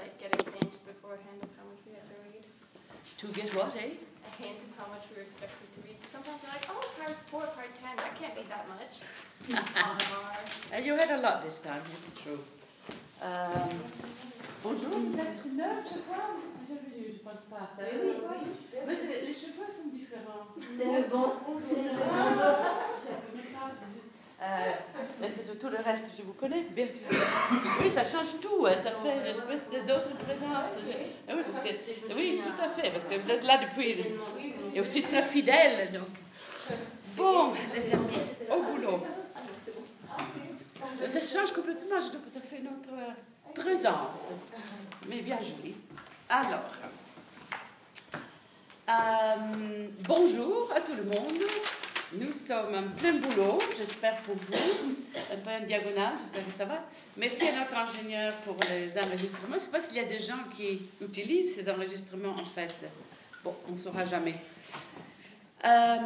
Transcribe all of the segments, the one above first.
like get a hint beforehand of how much we have to read. To get what, eh? A hint of how much we were expected to read. Sometimes you're like, oh, part four, part ten, I can't read that much. And you had a lot this time, it's true. Um, bonjour, vous êtes une heure, je crois, vous êtes déjà venu, je pense pas. Oui, oui, oui. Mais c'est- les cheveux sont différents. C'est le vent. C'est le vent. Euh, tout le reste, je vous connais, bien sûr. Oui, ça change tout, hein, ça fait une espèce d'autre présence. Ah Oui, parce que, oui, tout à fait, parce que vous êtes là depuis, et aussi très fidèle. Donc. Bon, les amis, au boulot. Ça change complètement, je trouve que ça fait notre euh, présence, mais bien jolie. Alors, euh, bonjour à tout le monde. Nous sommes en plein boulot, j'espère pour vous, un peu en diagonale, j'espère que ça va. Merci à notre ingénieur pour les enregistrements. Je ne sais pas s'il y a des gens qui utilisent ces enregistrements en fait. Bon, on ne saura jamais. Euh,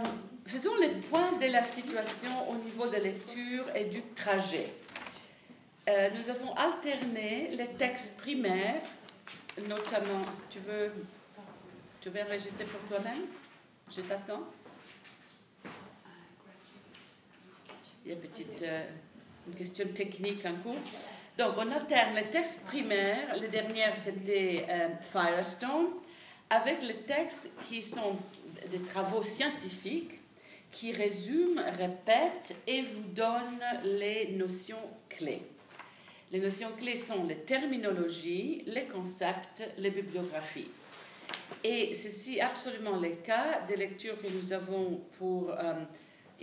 faisons les points de la situation au niveau de lecture et du trajet. Euh, nous avons alterné les textes primaires, notamment, tu veux, tu veux enregistrer pour toi-même? Je t'attends. Il y a une petite euh, une question technique en cours. Donc, on alterne les textes primaires. Les dernières, c'était euh, Firestone, avec les textes qui sont des travaux scientifiques qui résument, répètent et vous donnent les notions clés. Les notions clés sont les terminologies, les concepts, les bibliographies. Et ceci est absolument le cas des lectures que nous avons pour... euh,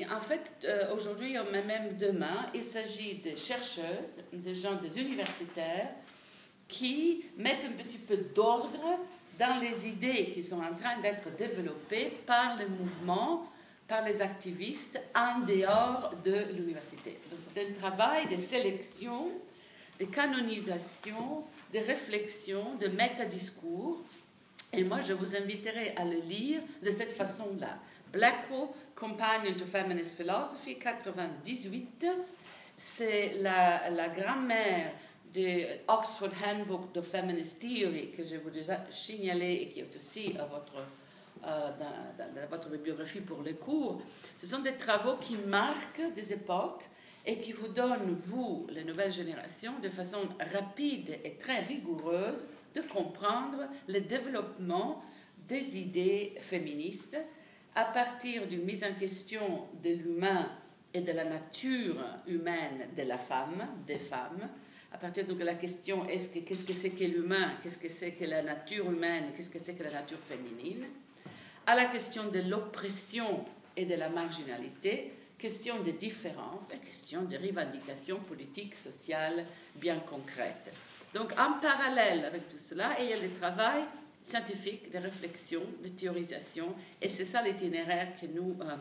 en fait, euh, aujourd'hui, même demain, il s'agit de chercheuses, de gens, des universitaires, qui mettent un petit peu d'ordre dans les idées qui sont en train d'être développées par le mouvement, par les activistes en dehors de l'université. Donc c'est un travail de sélection, de canonisation, de réflexion, de métadiscours. Et moi, je vous inviterai à le lire de cette façon-là. Blackwell, Companion to Feminist Philosophy, 98, c'est la, la grammaire de Oxford Handbook of Feminist Theory que je vous ai déjà signalé et qui est aussi à votre, euh, dans, dans- dans votre bibliographie pour les cours. Ce sont des travaux qui marquent des époques et qui vous donnent, vous, les nouvelles générations, de façon rapide et très rigoureuse, de comprendre le développement des idées féministes à partir d'une mise en question de l'humain et de la nature humaine de la femme, des femmes, à partir de la question est-ce que qu'est-ce que c'est que l'humain, qu'est-ce que c'est que la nature humaine, qu'est-ce que c'est que la nature féminine, à la question de l'oppression et de la marginalité, question de différence et question de revendications politiques, sociales bien concrètes. Donc en parallèle avec tout cela, il y a le travail scientifique, de réflexion, de théorisation, et c'est ça l'itinéraire que nous euh,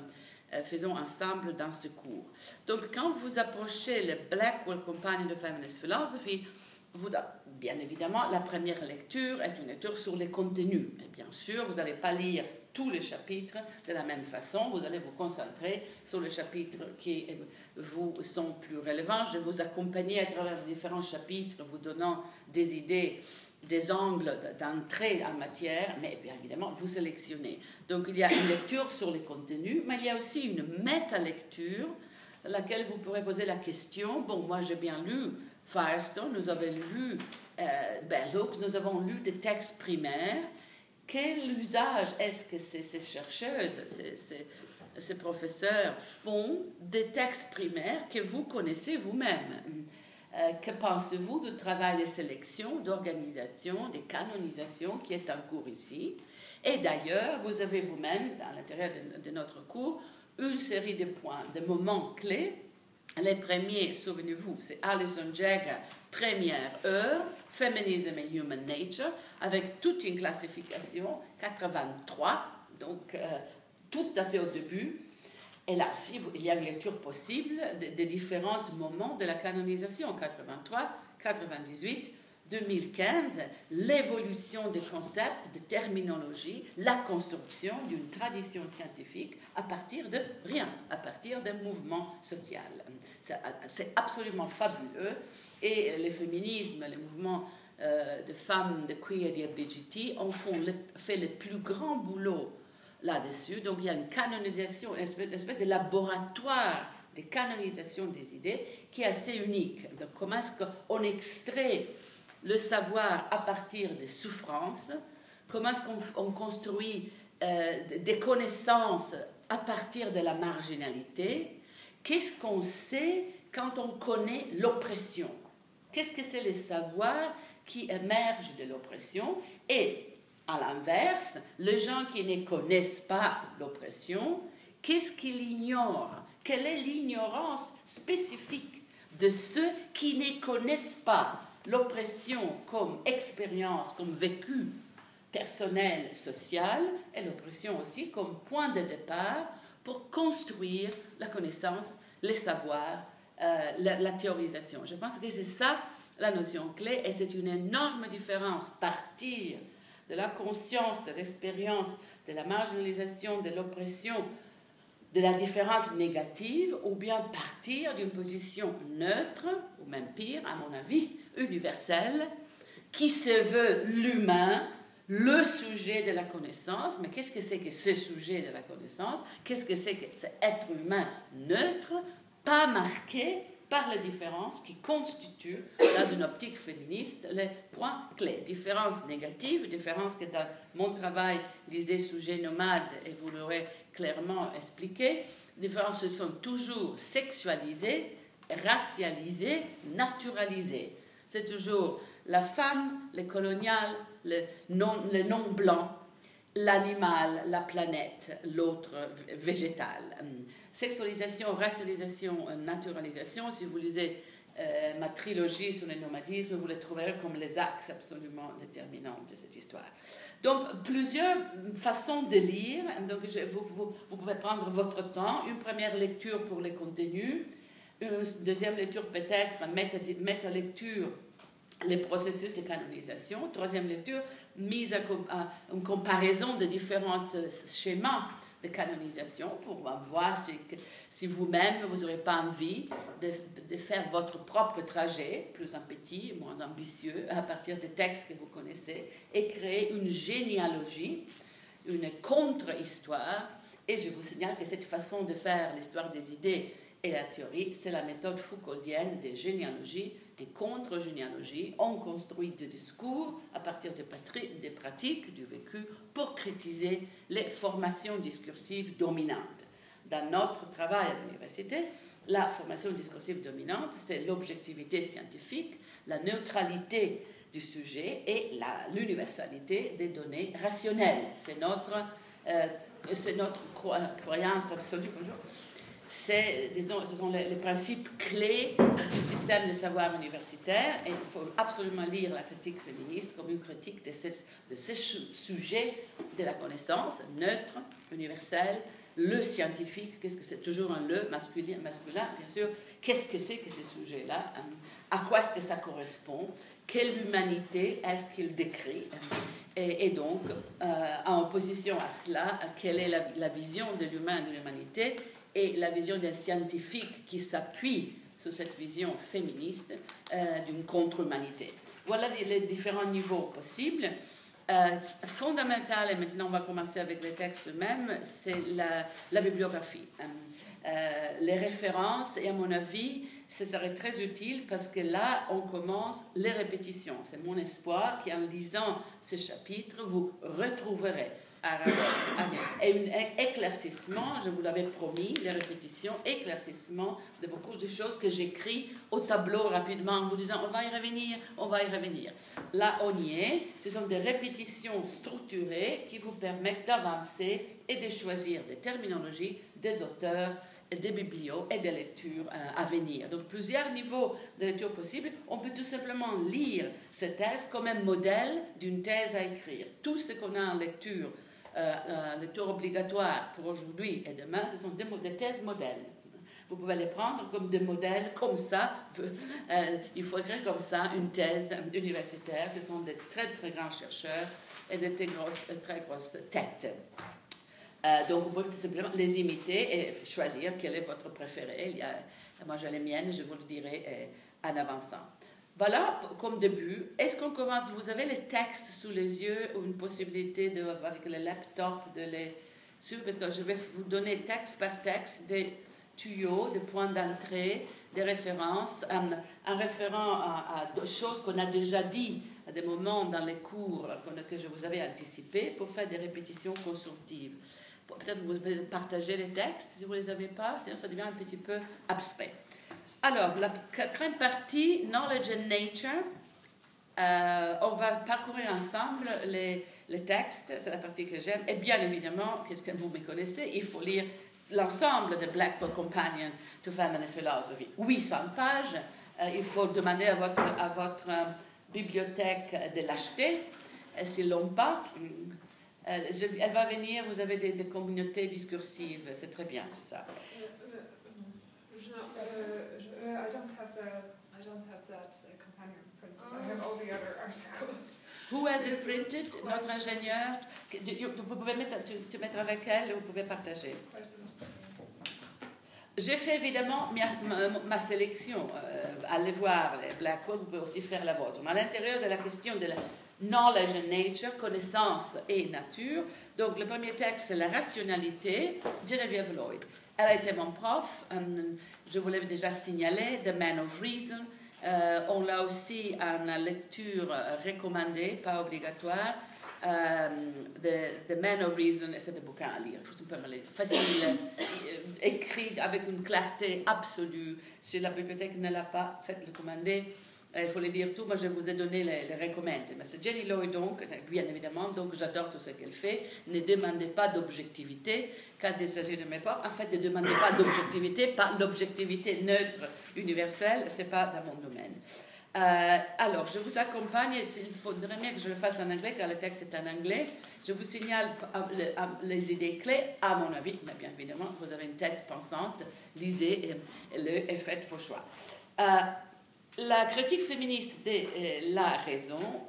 euh, faisons ensemble dans ce cours. Donc quand vous approchez le Blackwell Companion de Feminist Philosophy, bien évidemment, la première lecture est une lecture sur les contenus. Mais bien sûr, vous n'allez pas lire tous les chapitres de la même façon. Vous allez vous concentrer sur les chapitres qui vous sont plus relevants. Je vais vous accompagner à travers les différents chapitres, vous donnant des idées, des angles d'entrée en matière, mais bien évidemment, vous sélectionnez. Donc, il y a une lecture sur les contenus, mais il y a aussi une méta-lecture, laquelle vous pourrez poser la question, bon, moi j'ai bien lu Firestone, nous avons lu euh, Hooks, nous avons lu des textes primaires. Quel usage est-ce que ces, chercheuses, ces professeurs font des textes primaires que vous connaissez vous-même? Euh, Que pensez-vous du travail de sélection, d'organisation, de canonisation qui est en cours ici? Et d'ailleurs, vous avez vous-même, dans l'intérieur de, de notre cours, une série de points, de moments clés les premiers, souvenez-vous, c'est Alison Jagger, première heure, Feminism and Human Nature, avec toute une classification, 83, donc euh, tout à fait au début. Et là aussi, il y a une lecture possible des des différents moments de la canonisation, 83, 98, 2015, l'évolution des concepts, de terminologie, la construction d'une tradition scientifique à partir de rien, à partir d'un mouvement social. C'est- absolument fabuleux. Et le féminisme, le mouvement euh, de femmes de queer et LGBT ont fait le plus grand boulot là-dessus. Donc il y a une canonisation, une espèce, de laboratoire de canonisation des idées qui est assez unique. Donc comment est-ce qu'on extrait le savoir à partir des souffrances? Comment est-ce qu'on construit euh, des connaissances à partir de la marginalité? Qu'est-ce qu'on sait quand on connaît l'oppression? Qu'est-ce que c'est le savoir qui émerge de l'oppression? Et à l'inverse, les gens qui ne connaissent pas l'oppression, qu'est-ce qu'ils ignorent? Quelle est l'ignorance spécifique de ceux qui ne connaissent pas l'oppression comme expérience, comme vécu personnel, social, et l'oppression aussi comme point de départ pour construire la connaissance, les savoirs, euh, la, théorisation? Je pense que c'est ça la notion clé, et c'est une énorme différence partir de la conscience, de l'expérience, de la marginalisation, de l'oppression, de la différence négative, ou bien partir d'une position neutre, ou même pire, à mon avis, universelle, qui se veut l'humain, le sujet de la connaissance. Mais qu'est-ce que c'est que ce sujet de la connaissance? Qu'est-ce que c'est que cet être humain neutre, pas marqué par les différences qui constituent, dans une optique féministe, les points clés. Différences négatives, différences que dans mon travail, lisez sujet nomade, et vous l'aurez clairement expliqué, différences sont toujours sexualisées, racialisées, naturalisées. C'est toujours la femme, le colonial, le non, le non blanc, l'animal, la planète, l'autre végétal. Sexualisation, racialisation, naturalisation, si vous lisez euh, ma trilogie sur le nomadisme, vous les trouverez comme les axes absolument déterminants de cette histoire. Donc, plusieurs façons de lire. Donc, vous, pouvez prendre votre temps. Une première lecture pour les contenus. Une deuxième lecture peut-être, méta-lecture, les processus de canonisation. Troisième lecture, mise à, une comparaison de différents schémas de canonisation pour voir si, vous-même, vous n'aurez pas envie de, faire votre propre trajet, plus en petit, moins ambitieux, à partir des textes que vous connaissez, et créer une généalogie, une contre-histoire. Et je vous signale que cette façon de faire l'histoire des idées et la théorie, c'est la méthode Foucauldienne des généalogies et contre-généalogie. On construit des discours à partir des, pratiques, du vécu, pour critiquer les formations discursives dominantes. Dans notre travail à l'université, la formation discursive dominante, c'est l'objectivité scientifique, la neutralité du sujet et l'universalité des données rationnelles. C'est notre, euh, notre croyance absolue. Bonjour disons, ce sont les, principes clés du système de savoir universitaire et il faut absolument lire la critique féministe comme une critique de ce, de ce sujet de la connaissance neutre, universel, le scientifique, qu'est-ce que c'est toujours un le masculin, masculin bien sûr, qu'est-ce que c'est que ce sujet-là, à quoi est-ce que ça correspond, quelle humanité est-ce qu'il décrit, et, donc, euh, en opposition à cela, quelle est la, la vision de l'humain et de l'humanité? Et la vision d'un scientifique qui s'appuie sur cette vision féministe euh, d'une contre-humanité. Voilà les, différents niveaux possibles. Euh, fondamental, et maintenant on va commencer avec les textes eux-mêmes, c'est la, bibliographie. Euh, les références, et à mon avis, ce serait très utile parce que là, on commence les répétitions. C'est mon espoir qu'en lisant ce chapitre, vous retrouverez et un éclaircissement, je vous l'avais promis, les répétitions, éclaircissement de beaucoup de choses que j'écris au tableau rapidement en vous disant on va y revenir, on va y revenir. Là, on y est. Ce sont des répétitions structurées qui vous permettent d'avancer et de choisir des terminologies, des auteurs, des biblios et des lectures euh, à venir. Donc plusieurs niveaux de lecture possibles. On peut tout simplement lire cette thèse comme un modèle d'une thèse à écrire. Tout ce qu'on a en lecture euh, euh, le tour obligatoire pour aujourd'hui et demain, ce sont des, thèses modèles. Vous pouvez les prendre comme des modèles, comme ça. Euh, il faut écrire comme ça une thèse universitaire. Ce sont des très très grands chercheurs et des très grosses, très grosses têtes. donc, vous pouvez tout simplement les imiter et choisir quel est votre préféré. Moi, j'ai les miennes, je vous le dirai en avançant. Voilà comme début. Est-ce qu'on commence? Vous avez les textes sous les yeux ou une possibilité de, avec le laptop de les Parce que je vais vous donner texte par texte des tuyaux, des points d'entrée, des références, un, un référent à, à, choses qu'on a déjà dit à des moments dans les cours que je vous avais anticipés pour faire des répétitions constructives. Peut-être vous pouvez partager les textes si vous ne les avez pas, sinon ça devient un petit peu abstrait. Alors, la quatrième partie, Knowledge and Nature. Euh, on va parcourir ensemble les, textes, c'est la partie que j'aime. Et bien évidemment, puisque vous me connaissez, il faut lire l'ensemble de Blackwell Companion to Feminist Philosophy. 800 pages. Euh, il faut demander à votre, à votre euh, bibliothèque de l'acheter, s'ils ne l'ont pas. Elle va venir, vous avez des communautés discursives, c'est très bien tout ça. I don't have the I don't have that uh, companion printed. Oh. I have all the other articles. Who has it printed? Notre ingénieur? Vous pouvez mettre, te mettre avec elle et vous pouvez partager. J'ai fait évidemment ma, ma sélection. Euh, allez voir les Blackwell, vous pouvez aussi faire la vôtre. Mais à l'intérieur de la question de la knowledge and nature, connaissance et nature, donc le premier texte, c'est la rationalité, Geneviève Lloyd. Elle a été mon prof. Um, je vous l'avais déjà signalé, The Man of Reason. Euh, on l'a aussi en lecture recommandée, pas obligatoire. Euh, the, the, Man of Reason, c'est un bouquin à lire, facile, euh, écrit avec une clarté absolue. Si la bibliothèque ne l'a pas, faites-le commander. Il faut les dire tout. Moi, je vous ai donné les, les recommandes. Mais c'est Jenny Lloyd, donc, bien évidemment, donc j'adore tout ce qu'elle fait. Ne demandez pas d'objectivité quand il s'agit de mes parts. En fait, ne demandez pas d'objectivité, pas l'objectivité neutre universelle, ce n'est pas dans mon domaine. Euh, alors, je vous accompagne, il faudrait bien que je le fasse en anglais, car le texte est en anglais. Je vous signale les idées clés, à mon avis, mais bien évidemment, vous avez une tête pensante, lisez et, faites vos choix. Euh, la critique féministe de la raison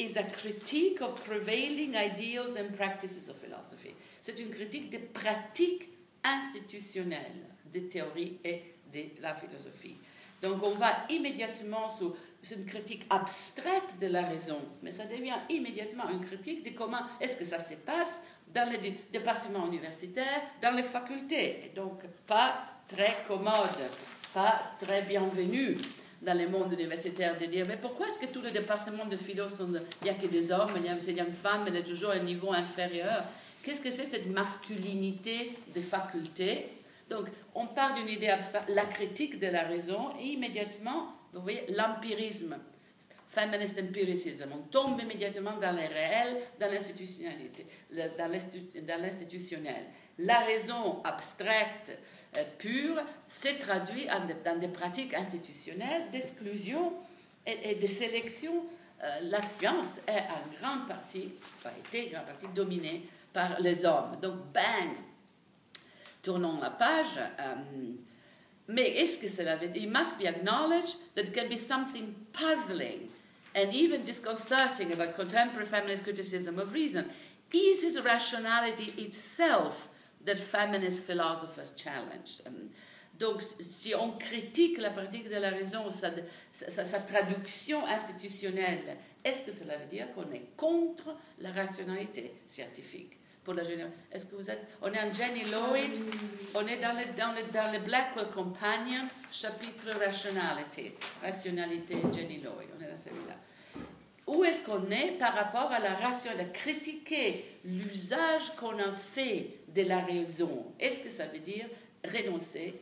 is a critique of prevailing ideals and practices of philosophy. C'est une critique des pratiques institutionnelles des théories et de la philosophie. Donc on va immédiatement sur une critique abstraite de la raison, mais ça devient immédiatement une critique de comment est-ce que ça se passe dans les départements universitaires, dans les facultés. donc pas très commode, pas très bienvenue dans le monde universitaire de dire mais pourquoi est-ce que tous les départements de philo sont il n'y a que des hommes, il y a une femme, elle est toujours à un niveau inférieur Qu'est-ce que c'est cette masculinité des facultés Donc, on part d'une idée abstraite, la critique de la raison, et immédiatement, vous voyez, l'empirisme, feminist empiricism. On tombe immédiatement dans les réels, dans l'institutionnalité, dans l'institutionnel. La raison abstraite, euh, pure, s'est traduite dans des pratiques institutionnelles d'exclusion et, de sélection. Euh, la science est en grande partie, été en grande partie dominée par les hommes. Donc, bang, tournons la page. Um, mais est-ce que cela veut dire It must be acknowledged that it can be something puzzling and even disconcerting about contemporary feminist criticism of reason. Is it rationality itself that feminist philosophers challenge? Um, donc, si on critique la pratique de la raison, sa, traduction institutionnelle, est-ce que cela veut dire qu'on est contre la rationalité scientifique pour la Est-ce que vous êtes. On est en Jenny Lloyd, on est dans le, dans le, Blackwell Companion, chapitre Rationality. Rationalité, Jenny Lloyd, on est dans celui-là. Où est-ce qu'on est par rapport à la rationalité Critiquer l'usage qu'on a fait de la raison? Est-ce que ça veut dire renoncer,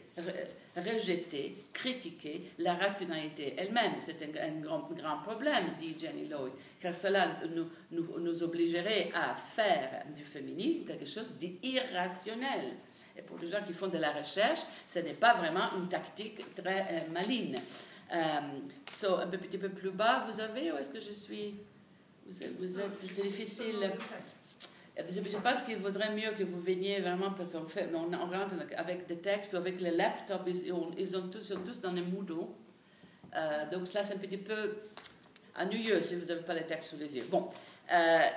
rejeter, critiquer la rationalité elle-même? C'est un, grand, problème, dit Jenny Lloyd, car cela nous obligerait à faire du féminisme quelque chose d'irrationnel. Et pour les gens qui font de la recherche, ce n'est pas vraiment une tactique très euh, maligne. Euh, so, un petit peu plus bas, vous avez, où est-ce que je suis Vous êtes, vous êtes c'est difficile. Je pense qu'il vaudrait mieux que vous veniez vraiment parce qu'on fait, on, rentre avec des textes ou avec les laptops, ils, ils ont tous, sont tous dans les Moodle. Euh, donc ça, c'est un petit peu ennuyeux si vous n'avez pas les textes sous les yeux. Bon, euh,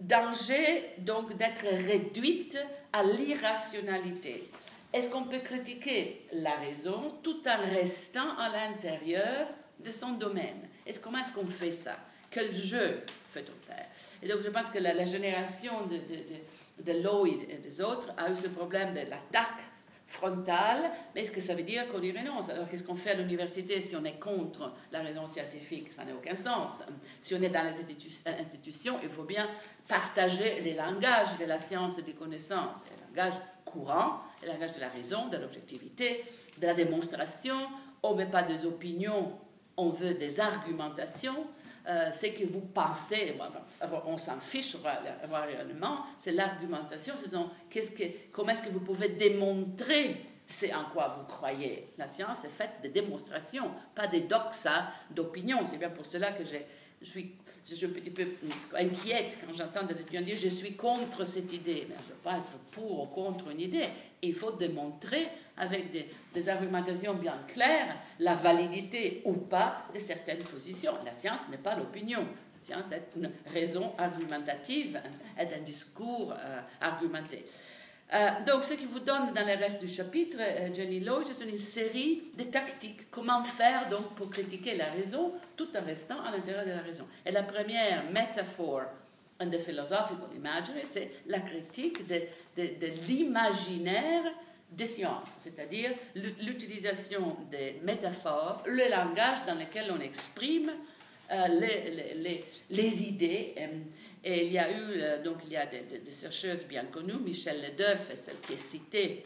danger donc d'être réduite à l'irrationalité. Est-ce qu'on peut critiquer la raison tout en restant à l'intérieur de son domaine? Comment est-ce qu'on fait ça? Quel jeu fait-on faire? Et donc je pense que la, génération de, Lloyd et des autres a eu ce problème de l'attaque frontale, mais est-ce que ça veut dire qu'on y renonce? Alors qu'est-ce qu'on fait à l'université si on est contre la raison scientifique? Ça n'a aucun sens. Si on est dans les institutions, il faut bien partager les langages de la science et des connaissances. Le langage courant, le langage de la raison, de l'objectivité, de la démonstration. On ne met pas des opinions, on veut des argumentations. Euh, ce que vous pensez, on s'en fiche réellement, c'est l'argumentation, c'est que, comment est-ce que vous pouvez démontrer c'est en quoi vous croyez? La science est faite de démonstrations, pas des doxas d'opinion. C'est bien pour cela que j'ai je suis, je suis un petit peu inquiète quand j'entends des étudiants dire je suis contre cette idée. Mais je ne veux pas être pour ou contre une idée. Il faut démontrer avec des, argumentations bien claires la validité ou pas de certaines positions. La science n'est pas l'opinion. La science est une raison argumentative, est un discours euh, argumenté. Euh, donc, ce qui vous donne dans le reste du chapitre, euh, Jenny Lowe, c'est une série de tactiques. Comment faire donc pour critiquer la raison tout en restant à l'intérieur de la raison. Et la première métaphore in the philosophical imagery, c'est la critique de, l'imaginaire des sciences, c'est-à-dire l'utilisation des métaphores, le langage dans lequel on exprime euh, les, idées. Et il y a eu, euh, donc il y a des, chercheuses bien connues, Michel Ledeuf, celle qui est citée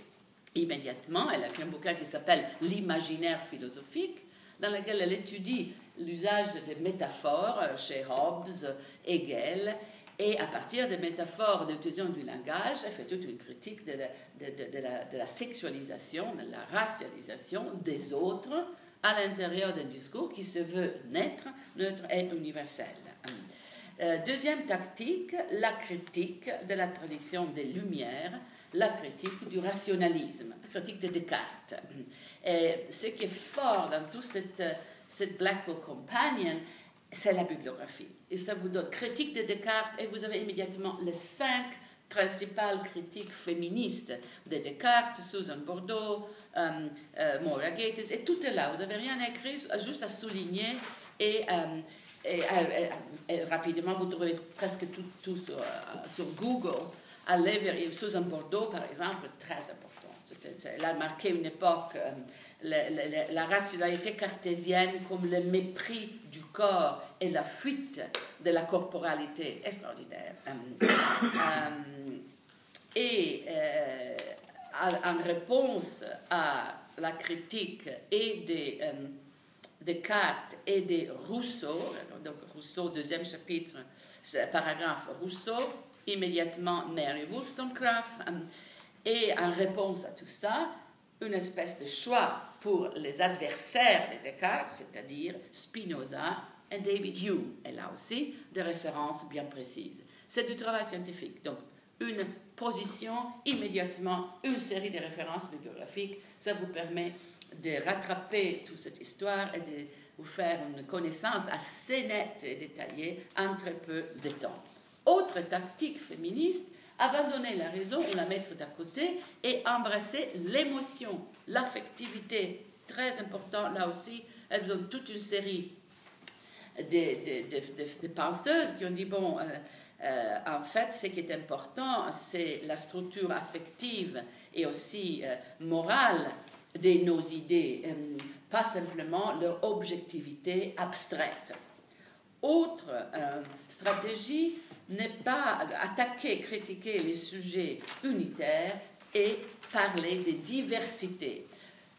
immédiatement, elle a écrit un bouquin qui s'appelle L'imaginaire philosophique, dans lequel elle étudie l'usage des métaphores chez Hobbes, Hegel, et à partir des métaphores d'utilisation du langage, elle fait toute une critique de la, de, la, de la, sexualisation, de la racialisation des autres à l'intérieur d'un discours qui se veut neutre, neutre et universel. Euh, deuxième tactique, la critique de la tradition des Lumières, la critique du rationalisme, la critique de Descartes. Et ce qui est fort dans toute cette, cette Black Book Companion, c'est la bibliographie. Et ça vous donne critique de Descartes et vous avez immédiatement les cinq principales critiques féministes de Descartes, Susan Bordeaux, euh, euh, Maura Gates, et tout est là. Vous n'avez rien écrit, juste à souligner et et, rapidement, vous trouvez presque tout, sur, euh, Google. Allez vers Susan Bordeaux, par exemple, très important. Elle a marqué une époque, euh, la, rationalité cartésienne comme le mépris du corps et la fuite de la corporalité extraordinaire. Euh, et en réponse à la critique et des Descartes et de Rousseau, donc Rousseau, deuxième chapitre, paragraphe Rousseau, immédiatement Mary Wollstonecraft, euh, et en réponse à tout ça, une espèce de choix pour les adversaires de Descartes, c'est-à-dire Spinoza et David Hume, et là aussi des références bien précises. C'est du travail scientifique, donc une position, immédiatement une série de références bibliographiques, ça vous permet de rattraper toute cette histoire et de vous faire une connaissance assez nette et détaillée en très peu de temps. Autre tactique féministe, abandonner la raison ou la mettre d'à côté et embrasser l'émotion, l'affectivité. Très important, là aussi, elles ont toute une série de, penseuses qui ont dit, bon, euh, euh, en fait, ce qui est important, c'est la structure affective et aussi euh, morale de nos idées, euh, pas simplement leur objectivité abstraite. Autre euh, stratégie n'est pas attaquer, critiquer les sujets unitaires et parler des diversités.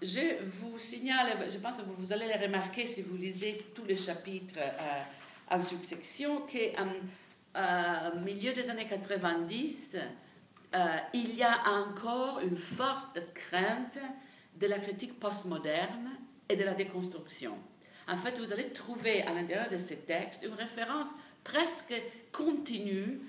Je vous signale, je pense que vous allez le remarquer si vous lisez tous les chapitres euh, en succession, qu'au milieu des années 90, il y a encore une forte crainte de la critique postmoderne et de la déconstruction. En fait, vous allez trouver à l'intérieur de ces textes une référence presque continue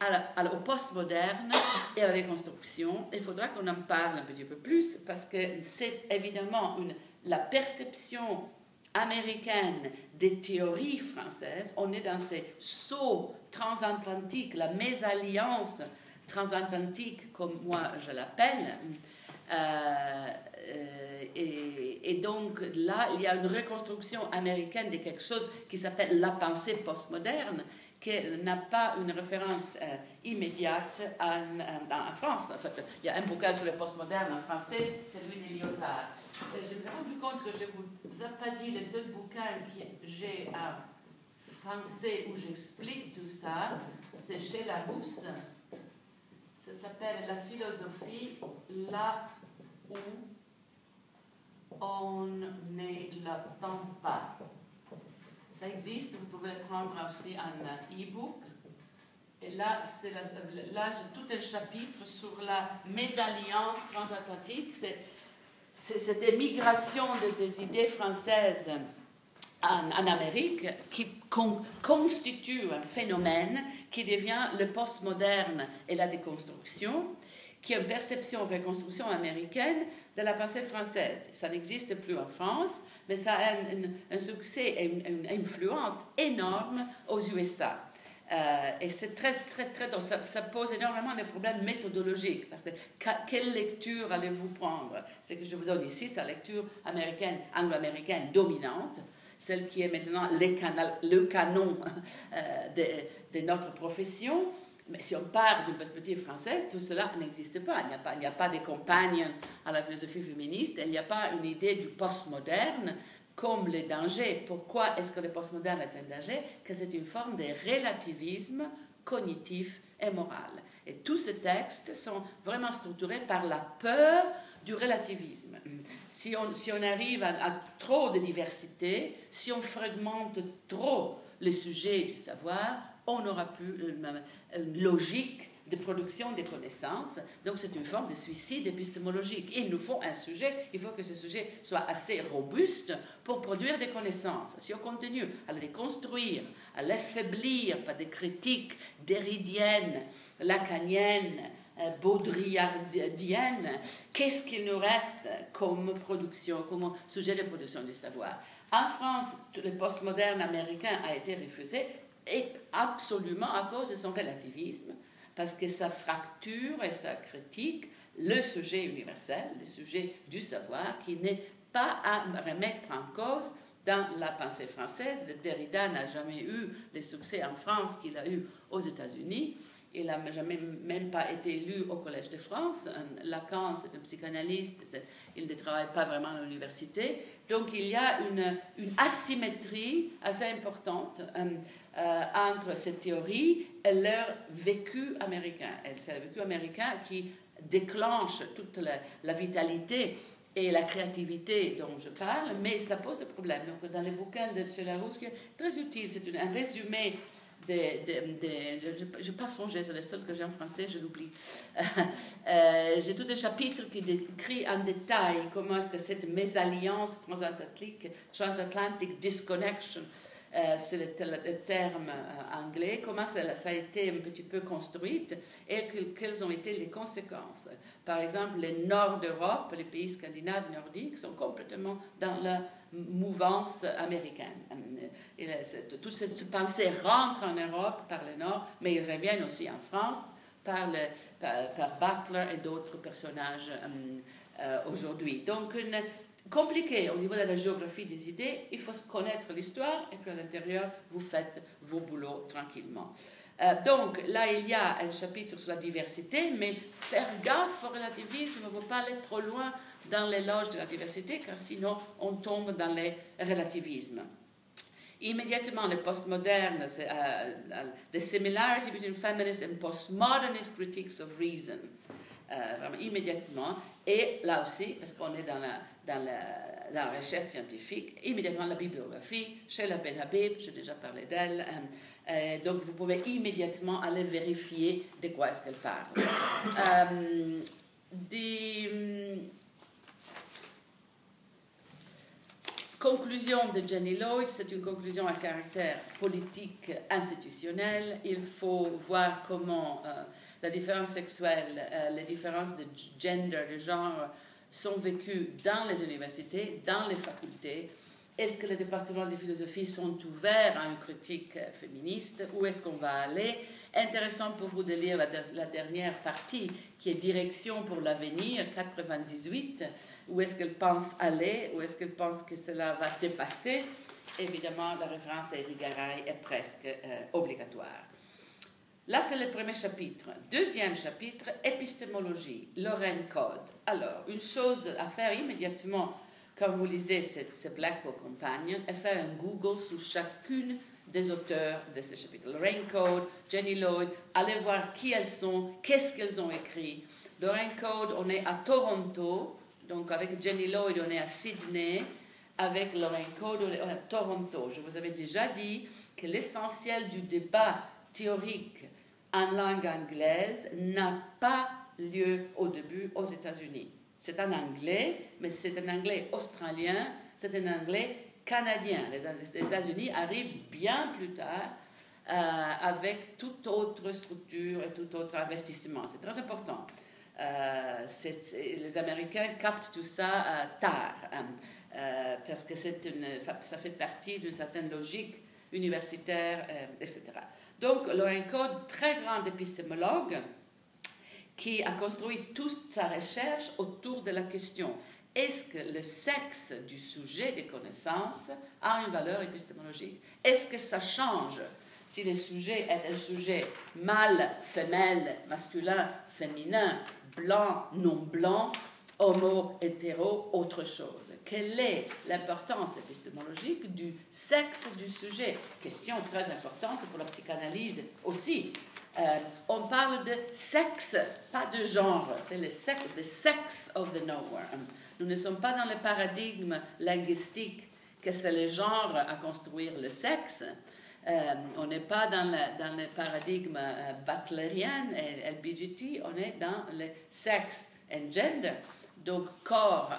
au postmoderne et à la déconstruction. Il faudra qu'on en parle un petit peu plus parce que c'est évidemment la perception américaine des théories françaises. On est dans ces sauts transatlantiques, la mésalliance transatlantique, comme moi je l'appelle, Euh, et, donc là, il y a une reconstruction américaine de quelque chose qui s'appelle la pensée postmoderne, qui n'a pas une référence immédiate en, France. En fait, il y a un bouquin sur le postmoderne en français, celui de Lyotard. Je me suis rendu compte que je ne vous ai pas dit le seul bouquin que j'ai en français où j'explique tout ça, c'est chez Larousse. Ça s'appelle La philosophie là où on ne l'attend pas. Ça existe, vous pouvez prendre aussi en e-book. Et là, c'est là tout un chapitre sur la mésalliance transatlantique. C'est, cette émigration des idées françaises en, Amérique qui constitue un phénomène qui devient le postmoderne et la déconstruction, qui est une perception reconstruction américaine de la pensée française. Ça n'existe plus en France, mais ça a un, succès et une, une influence énorme aux USA. Euh, et c'est très, très, très, ça, pose énormément de problèmes méthodologiques. Parce que quelle lecture allez-vous prendre? Ce que je vous donne ici, c'est la lecture américaine, anglo-américaine dominante, celle qui est maintenant le canon euh, de, notre profession. Mais si on part d'une perspective française, tout cela n'existe pas. Il n'y a pas, de compagne à la philosophie féministe, il n'y a pas une idée du postmoderne comme les dangers. Pourquoi est-ce que le postmoderne est un danger? Que c'est une forme de relativisme cognitif et moral. Et tous ces textes sont vraiment structurés par la peur du relativisme. Si on, arrive à, trop de diversité, si on fragmente trop le sujet du savoir, on n'aura plus une logique de production des connaissances. Donc c'est une forme de suicide épistémologique. Il nous faut un sujet, il faut que ce sujet soit assez robuste pour produire des connaissances. Si on continue à les déconstruire, à l'affaiblir par des critiques déridiennes, lacaniennes, euh, baudrillardiennes, qu'est-ce qu'il nous reste comme production, comme sujet de production du savoir? En France, le postmoderne américain a été refusé et absolument à cause de son relativisme parce que ça fracture et ça critique le sujet universel, le sujet du savoir, qui n'est pas à remettre en cause dans la pensée française. Derrida n'a jamais eu le succès en France qu'il a eu aux États-Unis. Il n'a jamais même pas été lu au Collège de France. Lacan, c'est un psychanalyste, il ne travaille pas vraiment à l'université. Donc il y a une, une asymétrie assez importante euh, entre cette théorie et leur vécu américain. C'est le vécu américain qui déclenche toute la, vitalité et la créativité dont je parle, mais ça pose des problèmes. Donc, dans les bouquins de chez Larousse, qui est très utile, c'est un résumé des, je, passe pas c'est le seul que j'ai en français, je l'oublie. Euh, j'ai tout un chapitre qui décrit en détail comment est-ce que cette mésalliance transatlantique, transatlantic disconnection, euh, c'est le, terme euh, anglais, comment ça, a été un petit peu construite et quelles ont été les conséquences? Par exemple, les nord d'Europe, les pays scandinaves nordiques, sont complètement dans la mouvance américaine. Et toute cette pensée en Europe par le nord, mais ils reviennent aussi en France par, le, par, Butler et d'autres personnages euh, aujourd'hui. Donc, une, compliqué au niveau de la géographie des idées, il faut connaître l'histoire et qu'à l'intérieur, vous faites vos boulots tranquillement. Euh, donc là, il y a un chapitre sur la diversité, mais faire gaffe au relativisme, ne pas aller trop loin dans l'éloge de la diversité, car sinon on tombe dans les relativismes. Immédiatement, le postmoderne, c'est uh, the similarity between feminist and postmodernist critiques of reason. Euh, vraiment immédiatement. Et là aussi, parce qu'on est dans la, dans la, recherche scientifique, immédiatement la bibliographie, Sheila Ben Habib, j'ai déjà parlé d'elle. Euh, euh, donc vous pouvez immédiatement aller vérifier de quoi est-ce qu'elle parle. euh, des hum, conclusions de Jenny Lloyd, c'est une conclusion à caractère politique institutionnel. Il faut voir comment la différence sexuelle, euh, les différences de gender, de genre, sont vécues dans les universités, dans les facultés, Est-ce que les départements de philosophie sont ouverts à une critique euh, féministe Où est-ce qu'on va aller? Intéressant pour vous de lire la, dernière partie qui est Direction pour l'avenir, 98. Où est-ce qu'elle pense aller? Où est-ce qu'elle pense que cela va se passer? Évidemment, la référence à Irigaray est presque euh, obligatoire. Là, c'est le premier chapitre. Deuxième chapitre, épistémologie, Lorraine Code. Alors, une chose à faire immédiatement quand vous lisez ce, Blackwell Companion est faire un Google sous chacune des auteurs de ce chapitre. Lorraine Code, Jenny Lloyd, allez voir qui elles sont, qu'est-ce qu'elles ont écrit. Lorraine Code, on est à Toronto, donc avec Jenny Lloyd, on est à Sydney, avec Lorraine Code, on est à Toronto. Je vous avais déjà dit que l'essentiel du débat théorique en langue anglaise n'a pas lieu au début aux États-Unis. C'est un anglais, mais c'est un anglais australien, c'est un anglais canadien. Les États-Unis arrivent bien plus tard euh, avec toute autre structure et tout autre investissement. C'est très important. Euh, les Américains captent tout ça euh, tard, hein, parce que ça fait partie d'une certaine logique universitaire, etc. Donc, Lorraine Code, très grand épistémologue, qui a construit toute sa recherche autour de la question est-ce que le sexe du sujet des connaissances a une valeur épistémologique? Est-ce que ça change si le sujet est un sujet mâle, femelle, masculin, féminin, blanc, non blanc, homo, hétéro, autre chose? Quelle est l'importance épistémologique du sexe du sujet? Question très importante pour la psychanalyse aussi. Euh, on parle de sexe, pas de genre. C'est le sexe, the sex of the knower. Nous ne sommes pas dans le paradigme linguistique que c'est le genre à construire le sexe. Euh, on n'est pas dans le, dans le paradigme euh, butlerien et LBGT, on est dans le sexe and gender, donc corps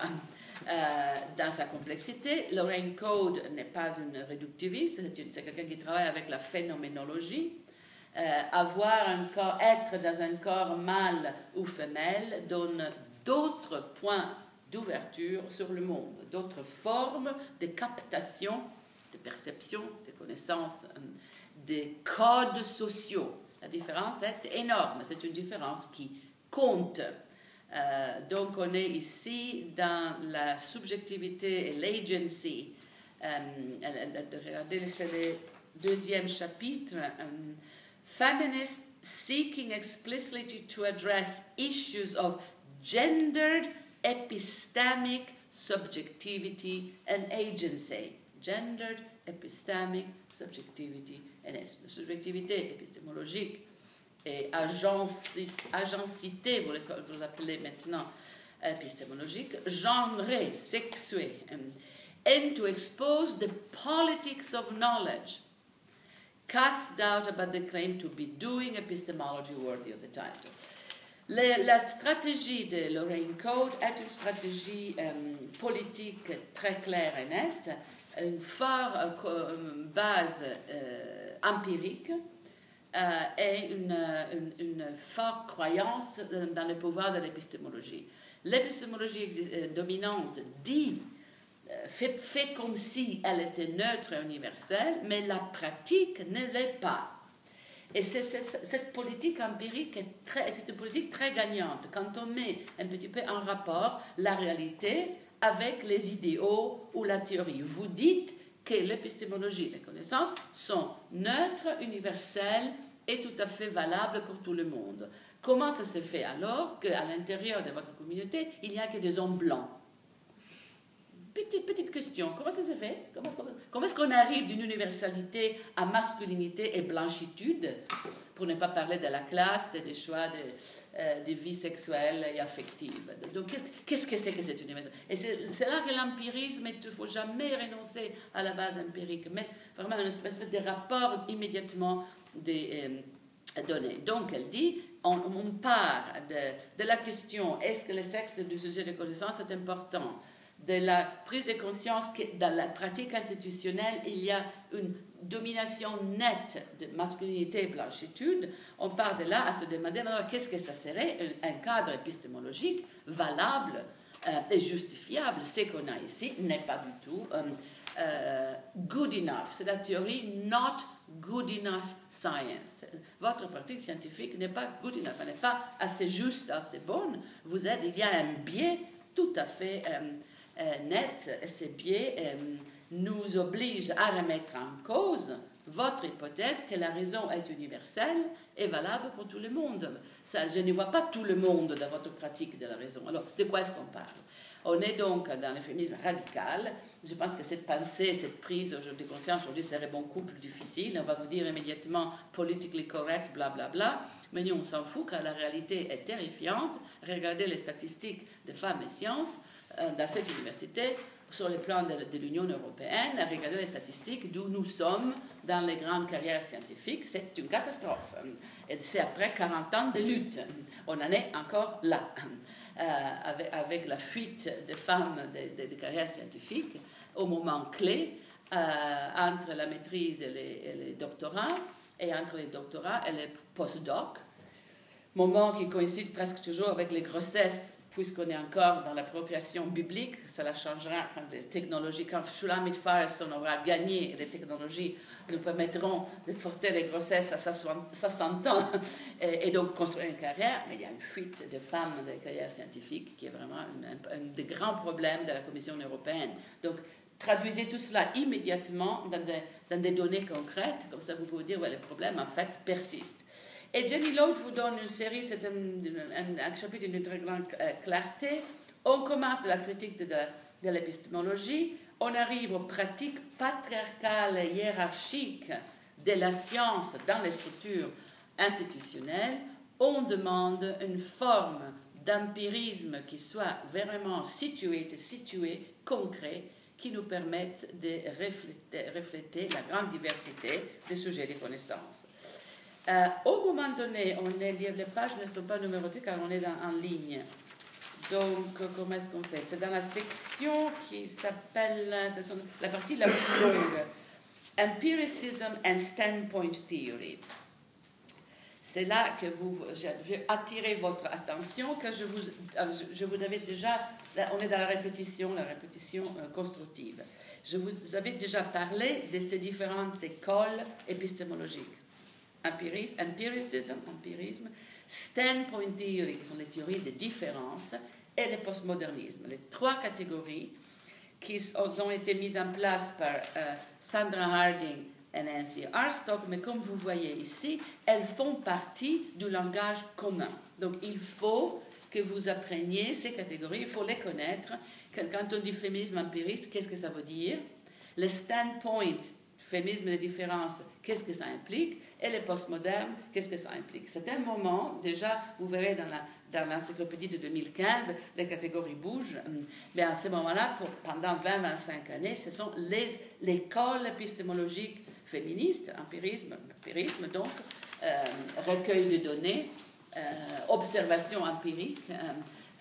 dans sa complexité. Lorraine Code n'est pas une réductiviste, c'est quelqu'un qui travaille avec la phénoménologie. Euh, avoir un corps, être dans un corps mâle ou femelle donne d'autres points d'ouverture sur le monde, d'autres formes de captation, de perception, de connaissance, euh, des codes sociaux. La différence est énorme, c'est une différence qui compte. Euh, donc on est ici dans la subjectivité et l'agency. regardez, le deuxième chapitre feminists seeking explicitly to address issues of gendered epistemic subjectivity and agency. Gendered epistemic subjectivity and agency. Subjectivité épistémologique et agencité, vous l'appelez maintenant épistémologique, genré, sexué, and to expose the politics of knowledge cast doubt about the claim to be doing epistemology worthy of the title. la stratégie de Lorraine Code est une stratégie euh, politique très claire et nette, une forte euh, base euh, empirique et une, une, forte croyance dans le pouvoir de l'épistémologie. L'épistémologie dominante dit fait, fait, comme si elle était neutre et universelle, mais la pratique ne l'est pas. Et cette politique empirique est, très, est une politique très gagnante quand on met un petit peu en rapport la réalité avec les idéaux ou la théorie. Vous dites que l'épistémologie et les connaissances sont neutres, universelles et tout à fait valables pour tout le monde. Comment ça se fait alors qu'à l'intérieur de votre communauté, il n'y a que des hommes blancs? Petite, petite question, comment ça se fait? Comment, est-ce qu'on arrive d'une universalité à masculinité et blanchitude, pour ne pas parler de la classe et des choix de, euh, vie sexuelle et affective? Donc, qu'est-ce, que c'est que cette universalité? Et c'est, là que l'empirisme, il ne faut jamais renoncer à la base empirique, mais vraiment une espèce de rapport immédiatement des euh, données. Donc, elle dit, on, on part de, de la question, est-ce que le sexe du sujet de connaissance est important? De la prise de conscience que dans la pratique institutionnelle, il y a une domination nette de masculinité et blanchitude, on part de là à se demander qu'est-ce que ça serait un, cadre épistémologique valable euh, et justifiable? Ce qu'on a ici n'est pas du tout euh, euh, good enough. C'est la théorie not good enough science. Votre pratique scientifique n'est pas good enough, elle n'est pas assez juste, assez bonne. Vous êtes, il y a un biais tout à fait net. Et ce biais nous oblige à remettre en cause votre hypothèse que la raison est universelle et valable pour tout le monde. Ça, je ne vois pas tout le monde dans votre pratique de la raison. Alors, de quoi est-ce qu'on parle? On est donc dans l'euphémisme radical. Je pense que cette pensée, cette prise de conscience aujourd'hui serait beaucoup plus difficile. On va vous dire immédiatement politically correct, blablabla. Bla, bla. Mais nous, on s'en fout car la réalité est terrifiante. Regardez les statistiques de femmes et sciences euh, dans cette université sur le plan de, de l'Union européenne, regardez les statistiques d'où nous sommes dans les grandes carrières scientifiques, c'est une catastrophe. Et c'est après 40 ans de lutte. On en est encore là, euh, avec, la fuite des femmes des de, carrières scientifiques au moment clé euh, entre la maîtrise et les, et les, doctorats, et entre les doctorats et les postdocs, moment qui coïncide presque toujours avec les grossesses puisqu'on est encore dans la procréation biblique, cela changera quand les technologies, quand Shulamit Farson aura gagné, les technologies nous permettront de porter les grossesses à 60 ans et, donc construire une carrière, mais il y a une fuite de femmes des carrières scientifiques qui est vraiment un, des grands problèmes de la Commission européenne. Donc, traduisez tout cela immédiatement dans des, dans des données concrètes, comme ça vous pouvez dire, ouais, le problème en fait persiste. Et Jenny Lowe vous donne une série, c'est un, chapitre d'une très grande euh, clarté. On commence de la critique de, l'épistémologie, on arrive aux pratiques patriarcales hiérarchiques de la science dans les structures institutionnelles. On demande une forme d'empirisme qui soit vraiment situé, situé, concret, qui nous permette de refléter, refléter la grande diversité des sujets de connaissances. Euh, au moment donné, on est, les pages ne sont pas numérotées car on est en ligne. Donc, comment est-ce qu'on fait? C'est dans la section qui s'appelle, la partie la plus longue, Empiricism and Standpoint Theory. C'est là que vous, je veux attirer votre attention, que je vous, je vous avais déjà, on est dans la répétition, la répétition euh, constructive. Je vous avais déjà parlé de ces différentes écoles épistémologiques empirisme, standpoint theory, qui sont les théories des différences, et le postmodernisme. Les trois catégories qui ont été mises en place par euh, Sandra Harding et Nancy Arstock, mais comme vous voyez ici, elles font partie du langage commun. Donc il faut que vous appreniez ces catégories, il faut les connaître. Quand on dit féminisme empiriste, qu'est-ce que ça veut dire? Le standpoint, féminisme des différences, qu'est-ce que ça implique? Et les postmodernes, qu'est-ce que ça implique? C'est un moment, déjà, vous verrez dans l'encyclopédie de 2015, les catégories bougent, mais à ce moment-là, pendant 20-25 années, ce sont l'école épistémologique féministe, empirisme, donc, euh, recueil de données, euh, observation empirique, euh,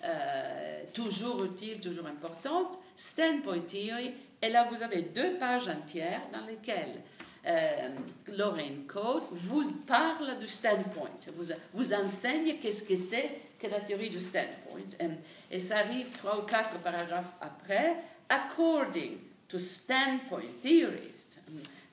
euh, toujours utile, toujours importante, standpoint theory, et là vous avez deux pages entières dans lesquelles euh, Lorraine Code vous parle du standpoint, vous, vous enseigne qu'est-ce que c'est que la théorie du standpoint. Et, ça arrive trois ou quatre paragraphes après, according to standpoint theorists,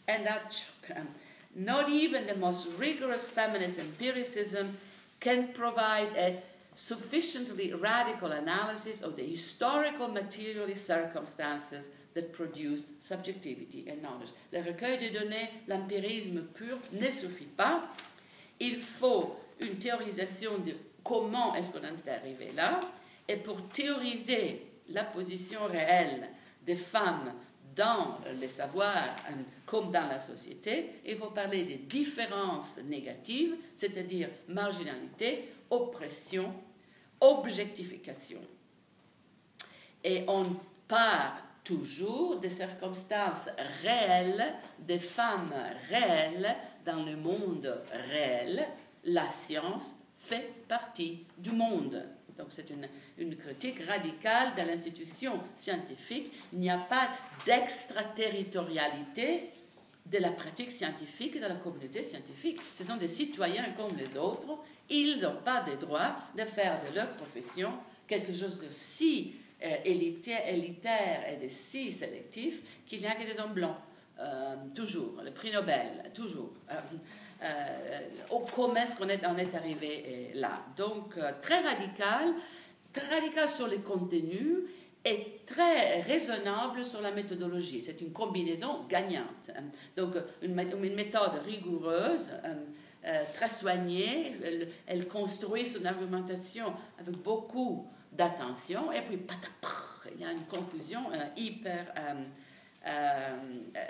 and that um, not even the most rigorous feminist empiricism can provide a sufficiently radical analysis of the historical materialist circumstances that produce subjectivity and knowledge. Le recueil de données, l'empirisme pur ne suffit pas. Il faut une théorisation de comment est-ce qu'on est arrivé là. Et pour théoriser la position réelle des femmes dans les savoirs comme dans la société, il faut parler des différences négatives, c'est-à-dire marginalité, oppression, objectification. Et on part toujours des circonstances réelles, des femmes réelles dans le monde réel. La science fait partie du monde. Donc c'est une, critique radicale de l'institution scientifique. Il n'y a pas d'extraterritorialité de la pratique scientifique dans la communauté scientifique. Ce sont des citoyens comme les autres. Ils n'ont pas le droit de faire de leur profession quelque chose de si euh, élitaire, et de si sélectif qu'il n'y a que des hommes blancs. Euh, toujours, le prix Nobel, toujours. Euh, euh, comment est-ce qu'on est, est arrivé là Donc, très radical, très radical sur les contenus et très raisonnable sur la méthodologie. C'est une combinaison gagnante. Donc, une, mé- une méthode rigoureuse, très soignée. Elle construit son argumentation avec beaucoup d'attention. Et puis, il y a une conclusion euh, hyper euh, euh,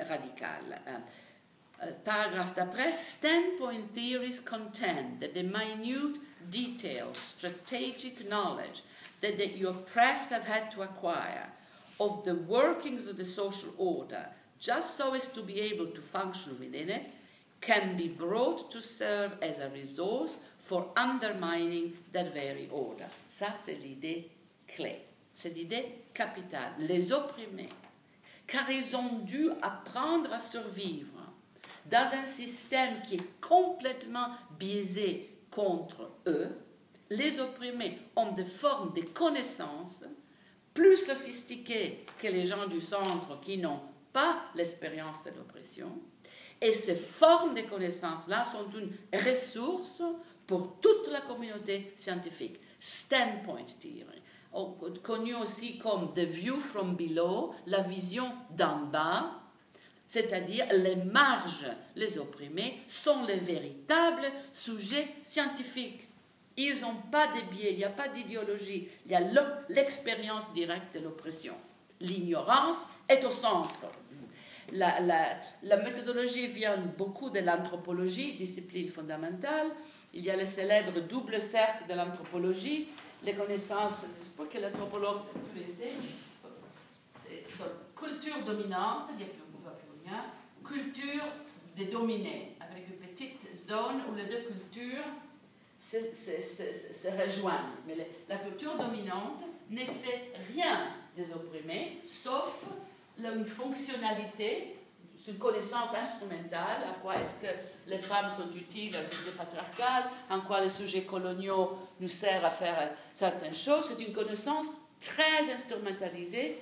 radicale. Euh, paragraphe d'après, standpoint theories contend that the minute detailed strategic knowledge that the, press have had to acquire of the workings of the social order, just so as to be able to function within it, can be brought to serve as a resource for undermining that very order. Ça, c'est l'idée clé. C'est l'idée capitale. Les opprimés, car ils ont dû apprendre à survivre dans un système qui est complètement biaisé contre eux, les opprimés ont des formes de connaissances plus sophistiquées que les gens du centre qui n'ont pas l'expérience de l'oppression. Et ces formes de connaissances-là sont une ressource pour toute la communauté scientifique. Standpoint theory, au- connu aussi comme the view from below, la vision d'en bas, c'est-à-dire les marges, les opprimés, sont les véritables sujets scientifiques. Ils n'ont pas de biais, il n'y a pas d'idéologie, il y a le- l'expérience directe de l'oppression. L'ignorance est au centre. La, méthodologie vient beaucoup de l'anthropologie, discipline fondamentale. Il y a le célèbre double cercle de l'anthropologie, les connaissances, je crois que l'anthropologue peut laisser, c'est donc, culture dominante, il n'y a plus, rien, culture des dominés, avec une petite zone où les deux cultures se, rejoignent. Mais le- la culture dominante ne sait rien des opprimés, sauf une fonctionnalité, une connaissance instrumentale, à quoi est-ce que les femmes sont utiles à la société patriarcale, en quoi les sujets coloniaux nous servent à faire certaines choses. C'est une connaissance très instrumentalisée,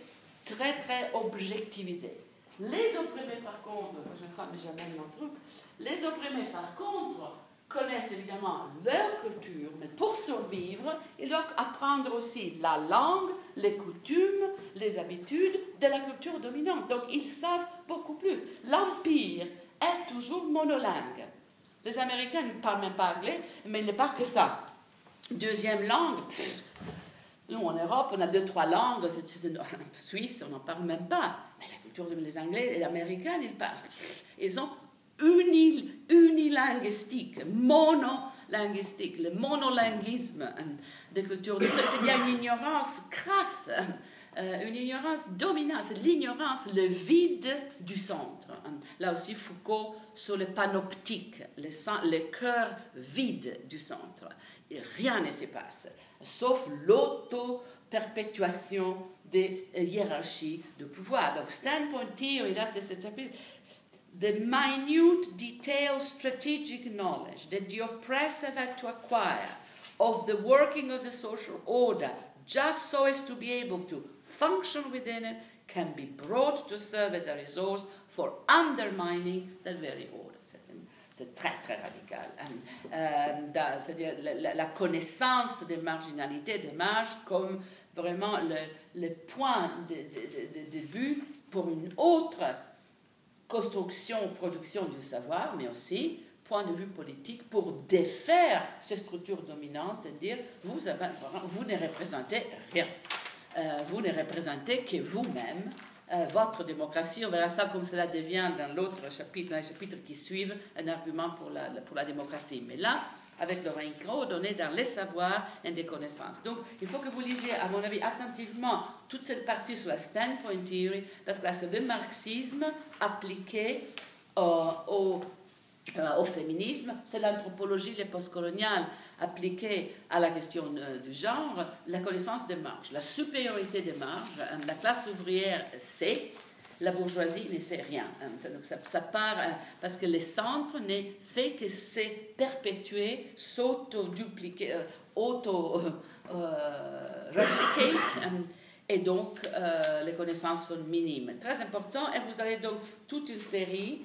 très très objectivisée. Les opprimés, par contre, je crois jamais mon truc, les opprimés, par contre, connaissent évidemment leur culture, mais pour survivre, ils doivent apprendre aussi la langue, les coutumes, les habitudes de la culture dominante. Donc ils savent beaucoup plus. L'Empire est toujours monolingue. Les Américains ne parlent même pas anglais, mais ils ne parlent que ça. Deuxième langue, nous en Europe, on a deux, trois langues. En Suisse, on n'en parle même pas. Mais la culture des Anglais et les Américains, ils parlent. Ils sont uni, unilinguistiques, monolinguistiques. Le monolinguisme euh, des cultures du c'est bien une ignorance crasse, euh, une ignorance dominante, l'ignorance, le vide du centre. Là aussi, Foucault sur le panoptique, le, cœur vide du centre. Rien ne se passe, sauf l'auto-perpétuation des euh, hiérarchies de pouvoir. Donc, standpoint theory, là, c'est ce chapitre. The minute, detailed strategic knowledge that the oppressed have had to acquire of the working of the social order, just so as to be able to function within it, can be brought to serve as a resource for undermining that very order. C'est très, très radical. Euh, C'est-à-dire la, la- connaissance des marginalités, marges, comme vraiment le, le point de, de- de- de début pour une autre construction, production du savoir, mais aussi point de vue politique pour défaire ces structures dominantes et dire vous, ne représentez rien. Euh, vous ne représentez que vous-même, euh, votre démocratie. On verra ça comme cela devient dans l'autre chapitre, dans les chapitres qui suivent, un argument pour la, pour la démocratie. Mais là, avec le Reincro, on est dans les savoirs et des connaissances. Donc, il faut que vous lisiez, à mon avis, attentivement toute cette partie sur la standpoint theory, parce que là, c'est le marxisme appliqué euh, au, féminisme, c'est l'anthropologie, le postcolonial appliqué à la question euh, du genre, la connaissance des marges, la supériorité des marges. euh, La classe ouvrière sait, la bourgeoisie ne sait rien. hein. Donc ça, part euh, parce que le centre n'est fait que c'est perpétuer, s'auto-dupliquer, euh, auto-replicate. et donc euh, les connaissances sont minimes. Très important, et vous avez donc toute une série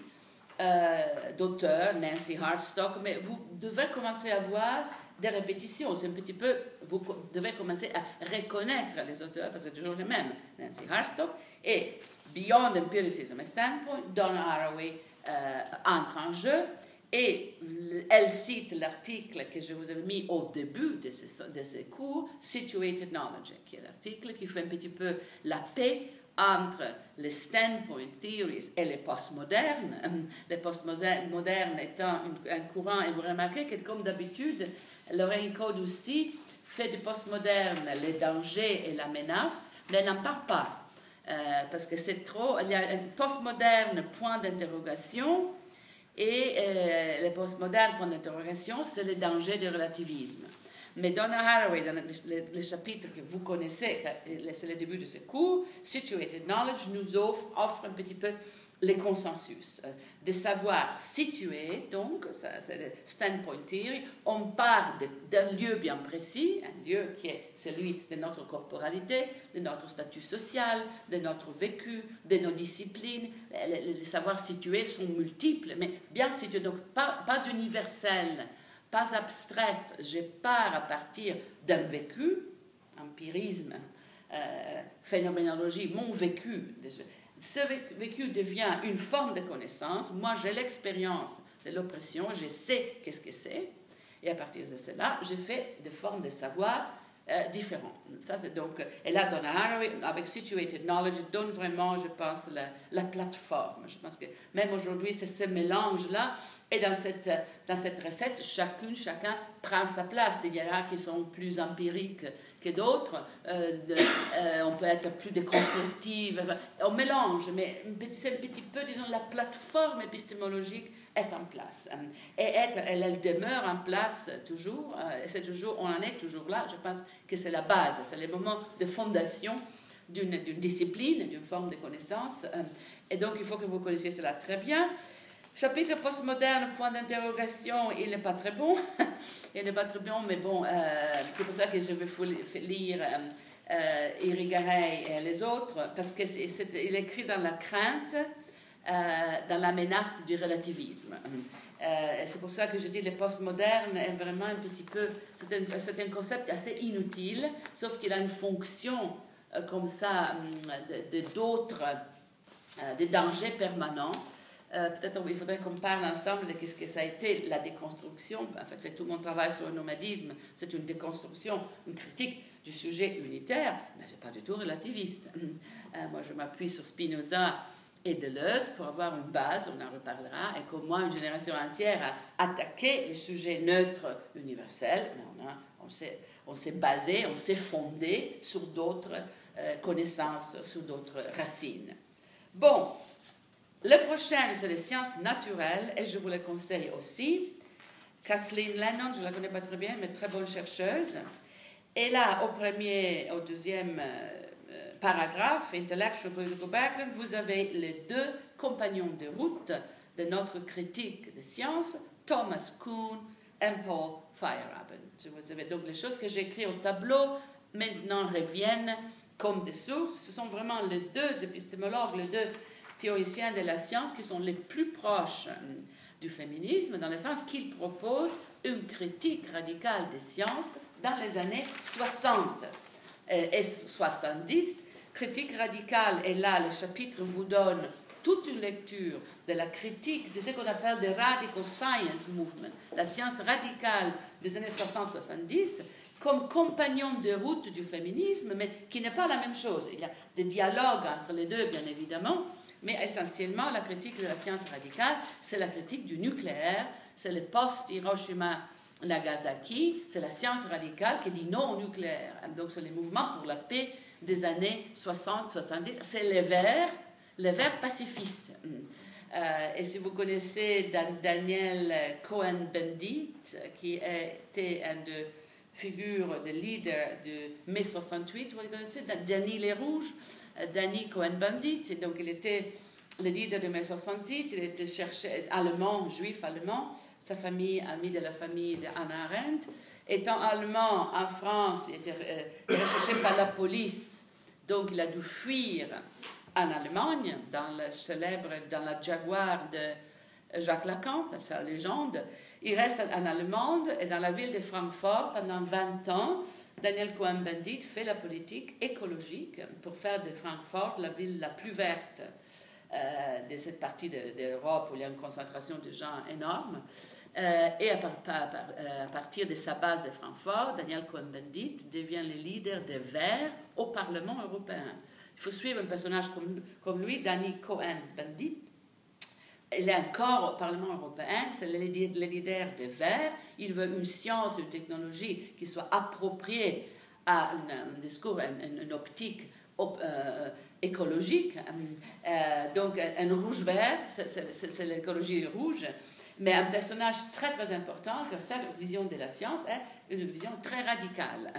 euh, d'auteurs, Nancy Hartstock, mais vous devez commencer à voir des répétitions. C'est un petit peu, vous devez commencer à reconnaître les auteurs, parce que c'est toujours les mêmes. Nancy Hartstock et Beyond Empiricism and Standpoint, Donna Haraway euh, entre en jeu. Et elle cite l'article que je vous avais mis au début de ces cours, Situated Knowledge, qui est l'article qui fait un petit peu la paix entre les standpoint theories et les postmodernes. Les postmodernes étant un, courant, et vous remarquez que comme d'habitude, Lorraine Code aussi fait du postmoderne les dangers et la menace, mais elle n'en parle pas. Euh, parce que c'est trop. Il y a un postmoderne point d'interrogation et euh, le postmoderne point d'interrogation, c'est le danger du relativisme. Mais Donna Haraway, dans le, chapitre que vous connaissez, c'est le début de ce cours, Situated Knowledge, nous offre un petit peu les consensus, euh, de savoir situer, donc, c'est le standpoint theory, on part d'un lieu bien précis, un lieu qui est celui de notre corporalité, de notre statut social, de notre vécu, de nos disciplines. Les, savoirs situés sont multiples, mais bien situés, donc pas, pas universels, pas abstraites. Je pars à partir d'un vécu, empirisme, euh, phénoménologie, mon vécu ce vécu devient une forme de connaissance. Moi, j'ai l'expérience de l'oppression, je sais qu'est-ce que c'est. Et à partir de cela, je fais des formes de savoir euh, différentes. Ça, c'est donc, et là, Donna Haraway, avec Situated Knowledge, donne vraiment, je pense, la, la plateforme. Je pense que même aujourd'hui, c'est ce mélange-là. Et dans cette, dans cette recette, chacune, chacun prend sa place. Il y en a qui sont plus empiriques que d'autres. Euh, euh, on peut être plus déconstructive. on mélange, mais c'est un petit peu, disons, la plateforme épistémologique est en place. Et elle demeure en place toujours. Euh, c'est toujours, on en est toujours là. Je pense que c'est la base, c'est le moment de fondation d'une discipline, d'une forme de connaissance. Et donc, il faut que vous connaissiez cela très bien. Chapitre postmoderne, point d'interrogation, il n'est pas très bon. il n'est pas très bon, mais bon, euh, c'est pour ça que je vais lire euh, euh, et les autres, parce qu'il écrit dans la crainte, euh, dans la menace du relativisme. c'est pour ça que je dis le postmoderne est vraiment un petit peu. C'est un, concept assez inutile, sauf qu'il a une fonction comme ça d'autres, de, de, dangers permanents. Euh, peut-être il faudrait qu'on parle ensemble de ce que ça a été la déconstruction. En fait, tout mon travail sur le nomadisme, c'est une déconstruction, une critique du sujet unitaire, mais je pas du tout relativiste. Euh, moi, je m'appuie sur Spinoza et Deleuze pour avoir une base, on en reparlera, et qu'au moins une génération entière a attaqué les sujets neutres universels, mais on, on s'est basé, on s'est fondé sur d'autres euh, connaissances, sur d'autres racines. Bon, le prochain, c'est les sciences naturelles, et je vous le conseille aussi. Kathleen Lennon, je ne la connais pas très bien, mais très bonne chercheuse. Et là, au premier, au deuxième euh, euh, paragraphe, Intellectual Political Background, vous avez les deux compagnons de route de notre critique des sciences, Thomas Kuhn et Paul Feyerabend. Vous avez donc les choses que j'écris au tableau maintenant reviennent comme des sources. Ce sont vraiment les deux épistémologues, les deux théoriciens de la science qui sont les plus proches euh, du féminisme, dans le sens qu'ils proposent une critique radicale des sciences dans les années 60 euh, et 70. Critique radicale, et là, le chapitre vous donne toute une lecture de la critique de ce qu'on appelle le radical science movement, la science radicale des années 60-70, comme compagnon de route du féminisme, mais qui n'est pas la même chose. Il y a des dialogues entre les deux, bien évidemment, mais essentiellement, la critique de la science radicale, c'est la critique du nucléaire, c'est le post-Hiroshima-Nagasaki, c'est la science radicale qui dit non au nucléaire. Donc, c'est les mouvements pour la paix des années 60-70. C'est les Verts, les Verts pacifistes. Euh, et si vous connaissez Daniel Cohen-Bendit, qui était un de figures de leader de mai 68, vous connaissez, Danny Les Rouges, Danny Cohen-Bendit, donc il était le leader de mai 68, il était cherché, allemand, juif allemand, sa famille, ami de la famille d'Anna Arendt. Étant allemand en France, il était euh, recherché par la police. Donc il a dû fuir en Allemagne, dans le célèbre, dans la Jaguar de Jacques Lacan, la légende. Il reste en Allemagne et dans la ville de Francfort pendant 20 ans. Daniel Cohen-Bendit fait la politique écologique pour faire de Francfort la ville la plus verte euh, de cette partie de, l'Europe où il y a une concentration de gens énorme. Euh, et à, à, partir de sa base de Francfort, Daniel Cohen-Bendit devient le leader des Verts au Parlement européen. Il faut suivre un personnage comme, comme lui, Danny Cohen-Bendit. Encore au Parlement européen, c'est le, leader des Verts. Il veut une science, une technologie qui soit appropriée à un discours, une, optique euh, écologique. Euh, donc, un rouge-vert, c'est l'écologie rouge mais un personnage très très important, car sa vision de la science est une vision très radicale.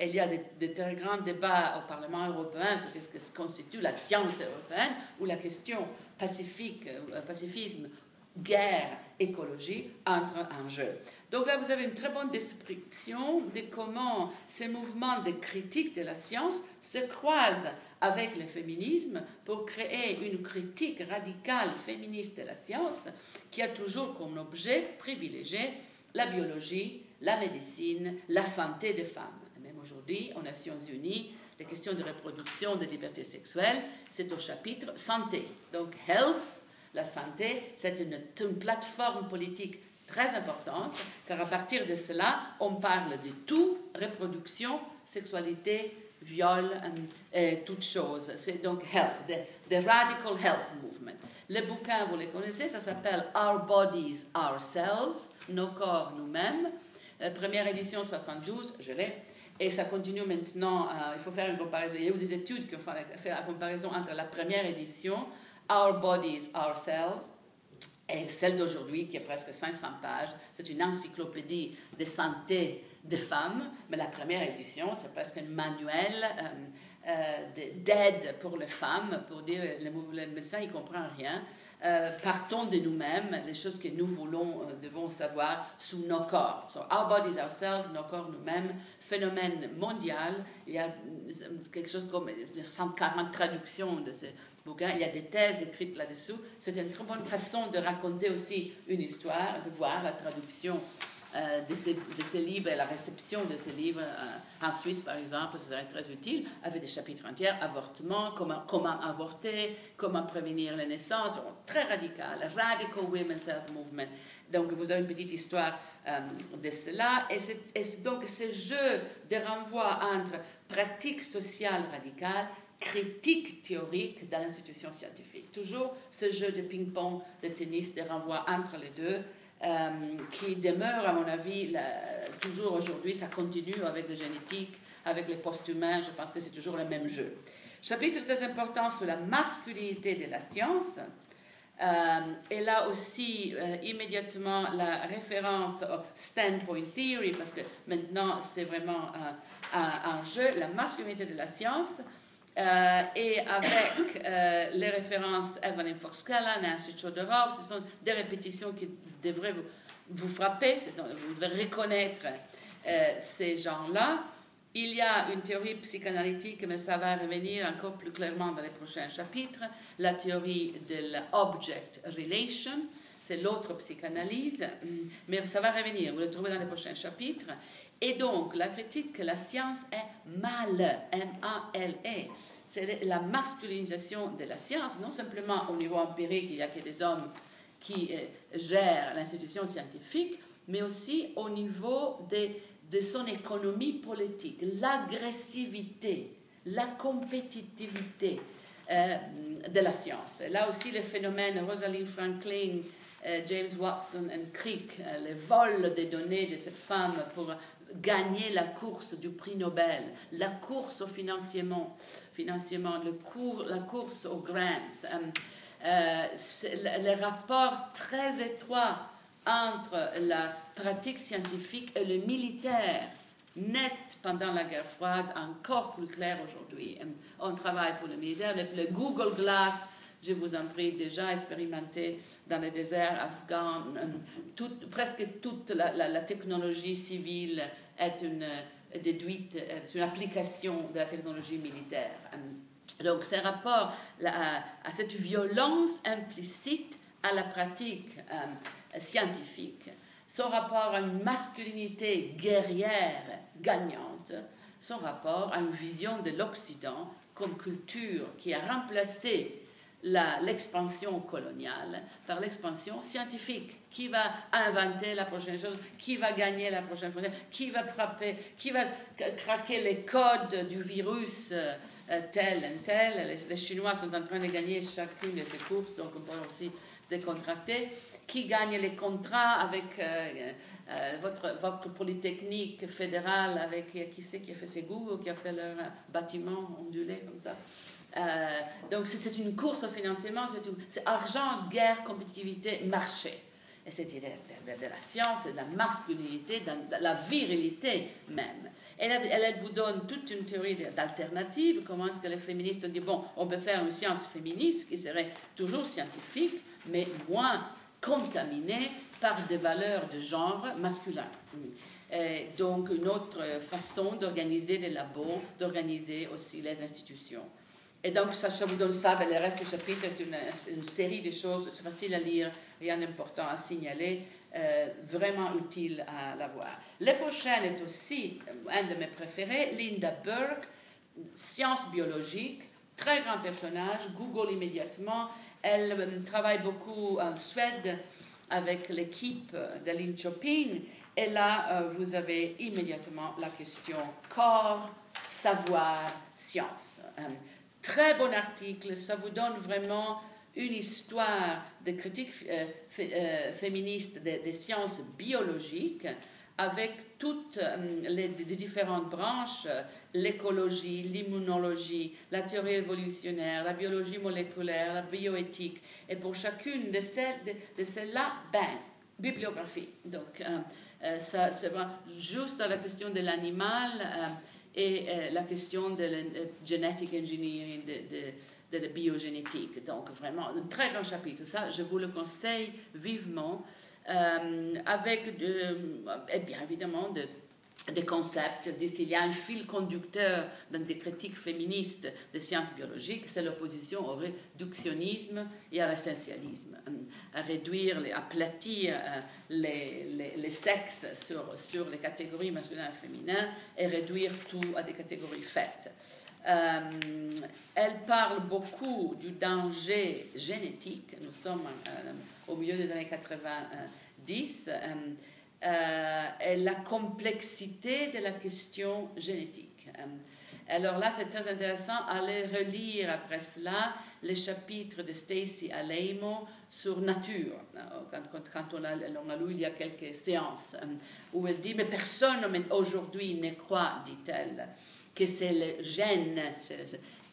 il y a des, très grands débats au Parlement européen sur ce que constitue la science européenne, où la question pacifique, euh, pacifisme, guerre, écologie entrent en jeu. Donc là, vous avez une très bonne description de comment ces mouvements de critique de la science se croisent avec le féminisme pour créer une critique radicale féministe de la science qui a toujours comme objet privilégié la biologie, la médecine, la santé des femmes. Même aujourd'hui, aux Nations Unies, les questions de reproduction, de liberté sexuelle, c'est au chapitre santé. Donc, health, la santé, c'est une, plateforme politique très importante, car à partir de cela, on parle de tout, reproduction, sexualité, viol, et toutes choses. C'est donc health, the, radical health movement. Le bouquin, vous le connaissez, ça s'appelle Our Bodies, Ourselves, Nos corps, nous-mêmes. Euh, première édition 72, je l'ai. Et ça continue maintenant, euh, il faut faire une comparaison. Il y a eu des études qui ont fait la comparaison entre la première édition, Our Bodies, Ourselves, et celle d'aujourd'hui, qui est presque 500 pages. C'est une encyclopédie de santé des femmes, mais la première édition, c'est presque un manuel euh, d'aide pour les femmes, pour dire le, médecin, il comprend rien. Euh, partons de nous-mêmes, les choses que nous voulons, devons savoir sous nos corps. So, our bodies, ourselves, nos corps, nous-mêmes, phénomène mondial. Il y a quelque chose comme 140 traductions de ces bouquins. Il y a des thèses écrites là-dessous. C'est une très bonne façon de raconter aussi une histoire, de voir la traduction euh, de, ces, livres et la réception de ces livres euh, en Suisse, par exemple, ce serait très utile, avec des chapitres entiers, avortement, comment, comment avorter, comment prévenir les naissances, très radical, Radical Women's Health Movement. Donc, vous avez une petite histoire euh, de cela. Et, et donc, ce jeu de renvoi entre pratique sociale radicale critique théorique dans l'institution scientifique. Toujours ce jeu de ping-pong, de tennis, de renvoi entre les deux. Euh, qui demeure, à mon avis, toujours aujourd'hui, ça continue avec la génétique, avec les post-humains, je pense que c'est toujours le même jeu. Chapitre très important sur la masculinité de la science. Euh, et là aussi, euh, immédiatement, la référence au standpoint theory, parce que maintenant, c'est vraiment un, jeu, la masculinité de la science. Et avec les références Evan Foxcalla, Nancy Chodorov, ce sont des répétitions qui devrait vous, vous frapper, vous devez reconnaître euh, ces gens-là. Il y a une théorie psychanalytique, mais ça va revenir encore plus clairement dans les prochains chapitres, la théorie de l'object relation, c'est l'autre psychanalyse, mais ça va revenir, vous le trouvez dans les prochains chapitres. Et donc, la critique que la science est mal, M-A-L-E, c'est la masculinisation de la science, non simplement au niveau empirique, il y a que des hommes qui euh, gère l'institution scientifique, mais aussi au niveau de, de son économie politique, l'agressivité, la compétitivité euh, de la science. Là aussi, le phénomène Rosalind Franklin, euh, James Watson et Crick, le vol des données de cette femme pour gagner la course du prix Nobel, la course au financièrement, financièrement le cours, la course aux grants. Euh, le rapport très étroit entre la pratique scientifique et le militaire, net pendant la guerre froide, encore plus clair aujourd'hui. Euh, on travaille pour le militaire. Le, Google Glass, je vous en prie, déjà expérimenté dans les déserts afghans. Euh, presque toute la, technologie civile est une déduite euh, sur l'application de la technologie militaire. Donc, ce rapport à, à cette violence implicite à la pratique euh, scientifique, son rapport à une masculinité guerrière gagnante, son rapport à une vision de l'Occident comme culture qui a remplacé l'expansion coloniale par l'expansion scientifique. Qui va inventer la prochaine chose? Qui va gagner la prochaine fois? Qui va frapper? Qui va craquer les codes du virus euh, tel et tel? Les, Chinois sont en train de gagner chacune de ces courses, donc on peut aussi décontracter. Qui gagne les contrats avec euh, euh, votre, polytechnique fédérale avec qui c'est qui a fait ses goûts, qui a fait leur bâtiment ondulé comme ça? Euh, donc c'est une course au financement, c'est argent, guerre, compétitivité, marché. Et c'est de, de, la science, de la masculinité, de, la virilité même. Elle, elle, vous donne toute une théorie d'alternative. Comment est-ce que les féministes dit, bon, on peut faire une science féministe qui serait toujours scientifique, mais moins contaminée par des valeurs de genre masculin. Donc une autre façon d'organiser les labos, d'organiser aussi les institutions. Et donc, ça, vous donne ça, mais le reste du chapitre est une, série de choses, c'est facile à lire, rien d'important à signaler, euh, vraiment utile à la voir. Le prochain est aussi un de mes préférés, Linda Burke, science biologique, très grand personnage, Google immédiatement. Elle euh, travaille beaucoup en Suède avec l'équipe de Linköping. Et là, euh, vous avez immédiatement la question corps, savoir, science. Très bon article, ça vous donne vraiment une histoire de critique euh, euh, féministe des, sciences biologiques avec toutes euh, les, différentes branches, l'écologie, l'immunologie, la théorie évolutionnaire, la biologie moléculaire, la bioéthique. Et pour chacune de, celles, de, celles-là, ben, bibliographie. Donc, ça, c'est vraiment juste dans la question de l'animal et euh, la question de la genetic engineering, de, de, de, la biogénétique. Donc vraiment un très grand chapitre. Ça, je vous le conseille vivement, euh, avec de, et bien évidemment de des concepts. Il y a un fil conducteur dans des critiques féministes des sciences biologiques, c'est l'opposition au réductionnisme et à l'essentialisme, à réduire, aplatir euh, les, les, sexes sur, sur les catégories masculines et féminines et réduire tout à des catégories faites. Euh, elle parle beaucoup du danger génétique. Nous sommes euh, au milieu des années 90 euh, et la complexité de la question génétique. Euh, alors là, c'est très intéressant aller relire après cela les chapitres de Stacy Aleimo sur nature, euh, quand, quand on, a, on, a, lu il y a quelques séances, où elle dit, mais personne aujourd'hui ne croit, dit-elle, que c'est le gène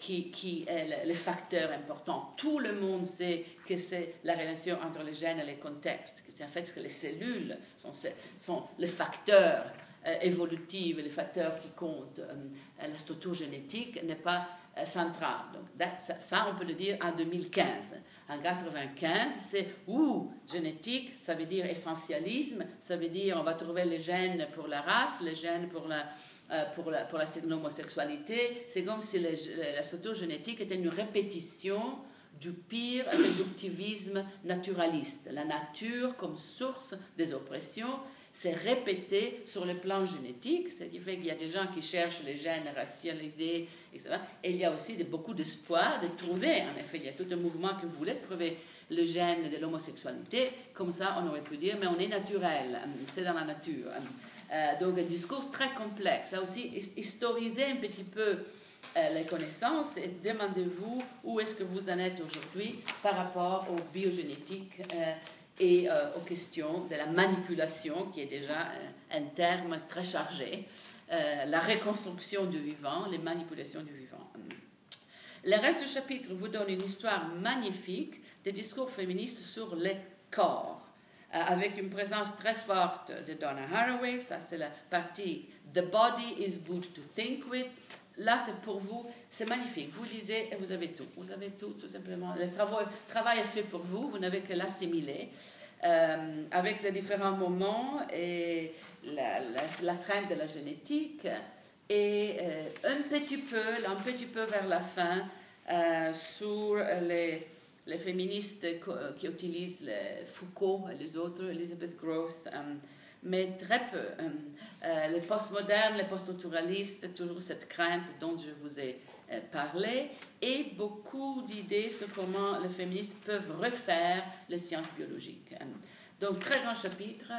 qui, qui est le, facteur important. Tout le monde sait que c'est la relation entre les gènes et les contextes, c'est en fait que les cellules sont, sont les facteurs euh, évolutifs, les facteurs qui comptent. Euh, la structure génétique n'est pas euh, centrale. Donc ça, on peut le dire en 2015. En 95, c'est ou génétique, ça veut dire essentialisme, ça veut dire on va trouver les gènes pour la race, les gènes pour la euh, pour la, pour l'homosexualité. C'est comme si la structure génétique était une répétition du pire réductivisme naturaliste. La nature comme source des oppressions s'est répétée sur le plan génétique, ce qui fait qu'il y a des gens qui cherchent les gènes racialisés, etc. Et il y a aussi beaucoup d'espoir de trouver, en effet, il y a tout un mouvement qui voulait trouver le gène de l'homosexualité, comme ça on aurait pu dire, mais on est naturel, c'est dans la nature. Euh, donc un discours très complexe. Ça aussi, historiser un petit peu euh, les connaissances et demandez-vous où est-ce que vous en êtes aujourd'hui par rapport aux biogénétiques euh, et aux questions de la manipulation, qui est déjà un terme très chargé, la reconstruction du vivant, les manipulations du vivant. Le reste du chapitre vous donne une histoire magnifique des discours féministes sur les corps. Euh, avec une présence très forte de Donna Haraway. Ça, c'est la partie The Body is Good to Think With. Là, c'est pour vous, c'est magnifique. Vous lisez et vous avez tout. Vous avez tout, tout simplement. Le travail, est fait pour vous, vous n'avez que l'assimiler. euh, avec les différents moments et la, la, crainte de la génétique, et euh, un petit peu, un petit peu vers la fin, sur les, les féministes qui utilisent les Foucault et les autres, Elizabeth Gross, mais très peu. les postmodernes, les poststructuralistes, toujours cette crainte dont je vous ai parlé, et beaucoup d'idées sur comment les féministes peuvent refaire les sciences biologiques. Donc, très grand chapitre.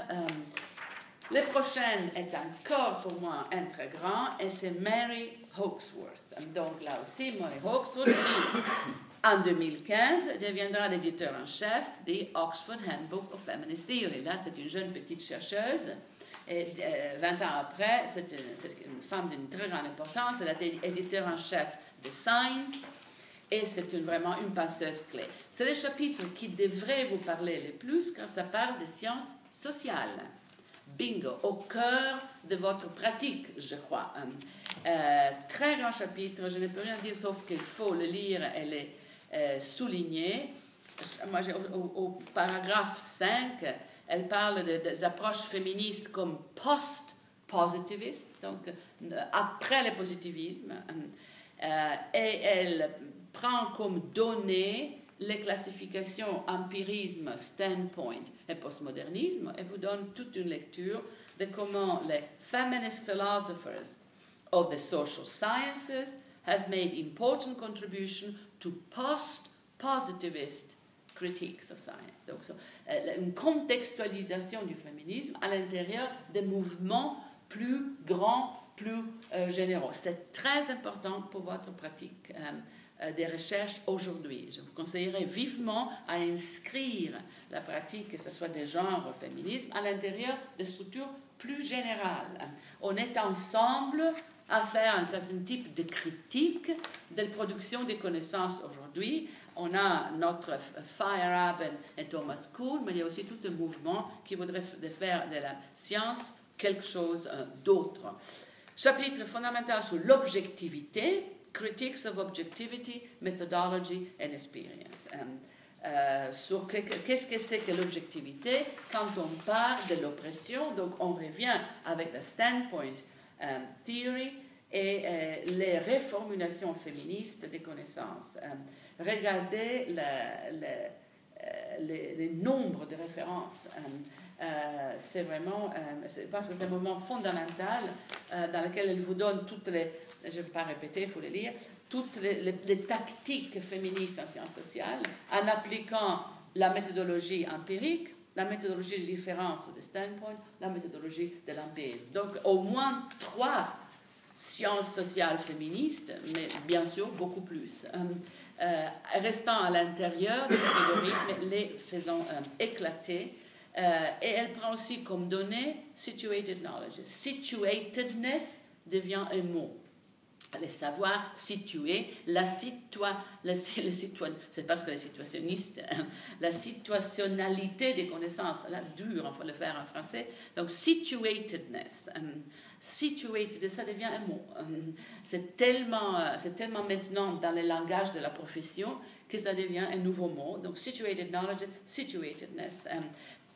Le prochain est encore pour moi un très grand et c'est Mary Hawksworth. Donc là aussi, Mary Hawksworth, en 2015 deviendra l'éditeur en chef des Oxford Handbook of Feminist Theory. Là, c'est une jeune petite chercheuse. Et 20 euh, ans après, c'est une, femme d'une très grande importance. Elle a été éditeur en chef de Science et c'est vraiment une passeuse clé. C'est le chapitre qui devrait vous parler le plus quand ça parle de sciences sociales bingo, au cœur de votre pratique, je crois. Euh, très grand chapitre, je ne peux rien dire sauf qu'il faut le lire et le euh, souligner. Moi, au, paragraphe 5, elle parle des approches féministes comme post-positivistes, donc euh, après le positivisme, et elle prend comme donnée les classifications empirisme, standpoint et postmodernisme et vous donne toute une lecture de comment les feminist philosophers of the social sciences have made important contribution to post-positivist critiques of science. Donc, euh, une contextualisation du féminisme à l'intérieur des mouvements plus grands, plus euh, généraux. C'est très important pour votre pratique. Euh, euh, des recherches aujourd'hui. Je vous conseillerais vivement à inscrire la pratique, que ce soit des genres ou féminisme, à l'intérieur des structures plus générales. On est ensemble à faire un certain type de critique de la production des connaissances aujourd'hui. On a notre Fire et Thomas Kuhn, mais il y a aussi tout un mouvement qui voudrait faire de la science quelque chose euh, d'autre. Chapitre fondamental sur l'objectivité, Critiques of Objectivity, Methodology and Experience. Um, euh, sur qu'est-ce que c'est que l'objectivité? Quand on parle de l'oppression. Donc, on revient avec la standpoint theory et euh, les reformulations féministes des connaissances. Um, regardez le, le, euh, les, nombres de références. Euh, c'est vraiment, euh, parce que c'est un moment fondamental euh, dans lequel elle vous donne toutes les, je ne vais pas répéter, il faut les lire, toutes les, tactiques féministes en sciences sociales en appliquant la méthodologie empirique, la méthodologie de différence de standpoint, la méthodologie de l'empirisme. Donc au moins trois sciences sociales féministes, mais bien sûr beaucoup plus. restant à l'intérieur des catégories, mais les faisant éclater euh, et elle prend aussi comme donnée situated knowledge. Situatedness devient un mot. Le savoir situé, la situa, le, c'est parce que les situationnistes, hein, la situationnalité des connaissances, là, dur, on faut le faire en français. Donc, situatedness. Situated, ça devient un mot. Um, c'est tellement, euh, c'est tellement maintenant dans le langage de la profession que ça devient un nouveau mot. Donc, situated knowledge, situatedness. Um,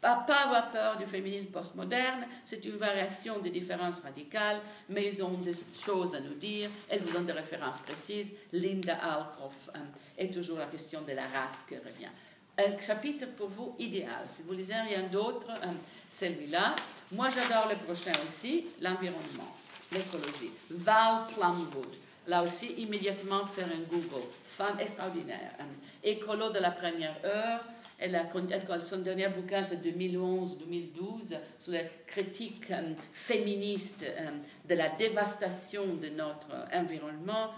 pas avoir peur du féminisme postmoderne, c'est une variation des différences radicales, mais ils ont des choses à nous dire, elles vous donnent des références précises. Linda Alcoff, et toujours la question de la race qui revient. Un chapitre pour vous idéal. Si vous lisez rien d'autre, hein, celui-là. Moi, j'adore le prochain aussi, l'environnement, l'écologie. Val Plumwood. Là aussi, immédiatement faire un Google. Femme extraordinaire. Hein. Écolo de la première heure elle a, son dernier bouquin, c'est 2011-2012, sur la critique euh, féministe euh, de la dévastation de notre environnement.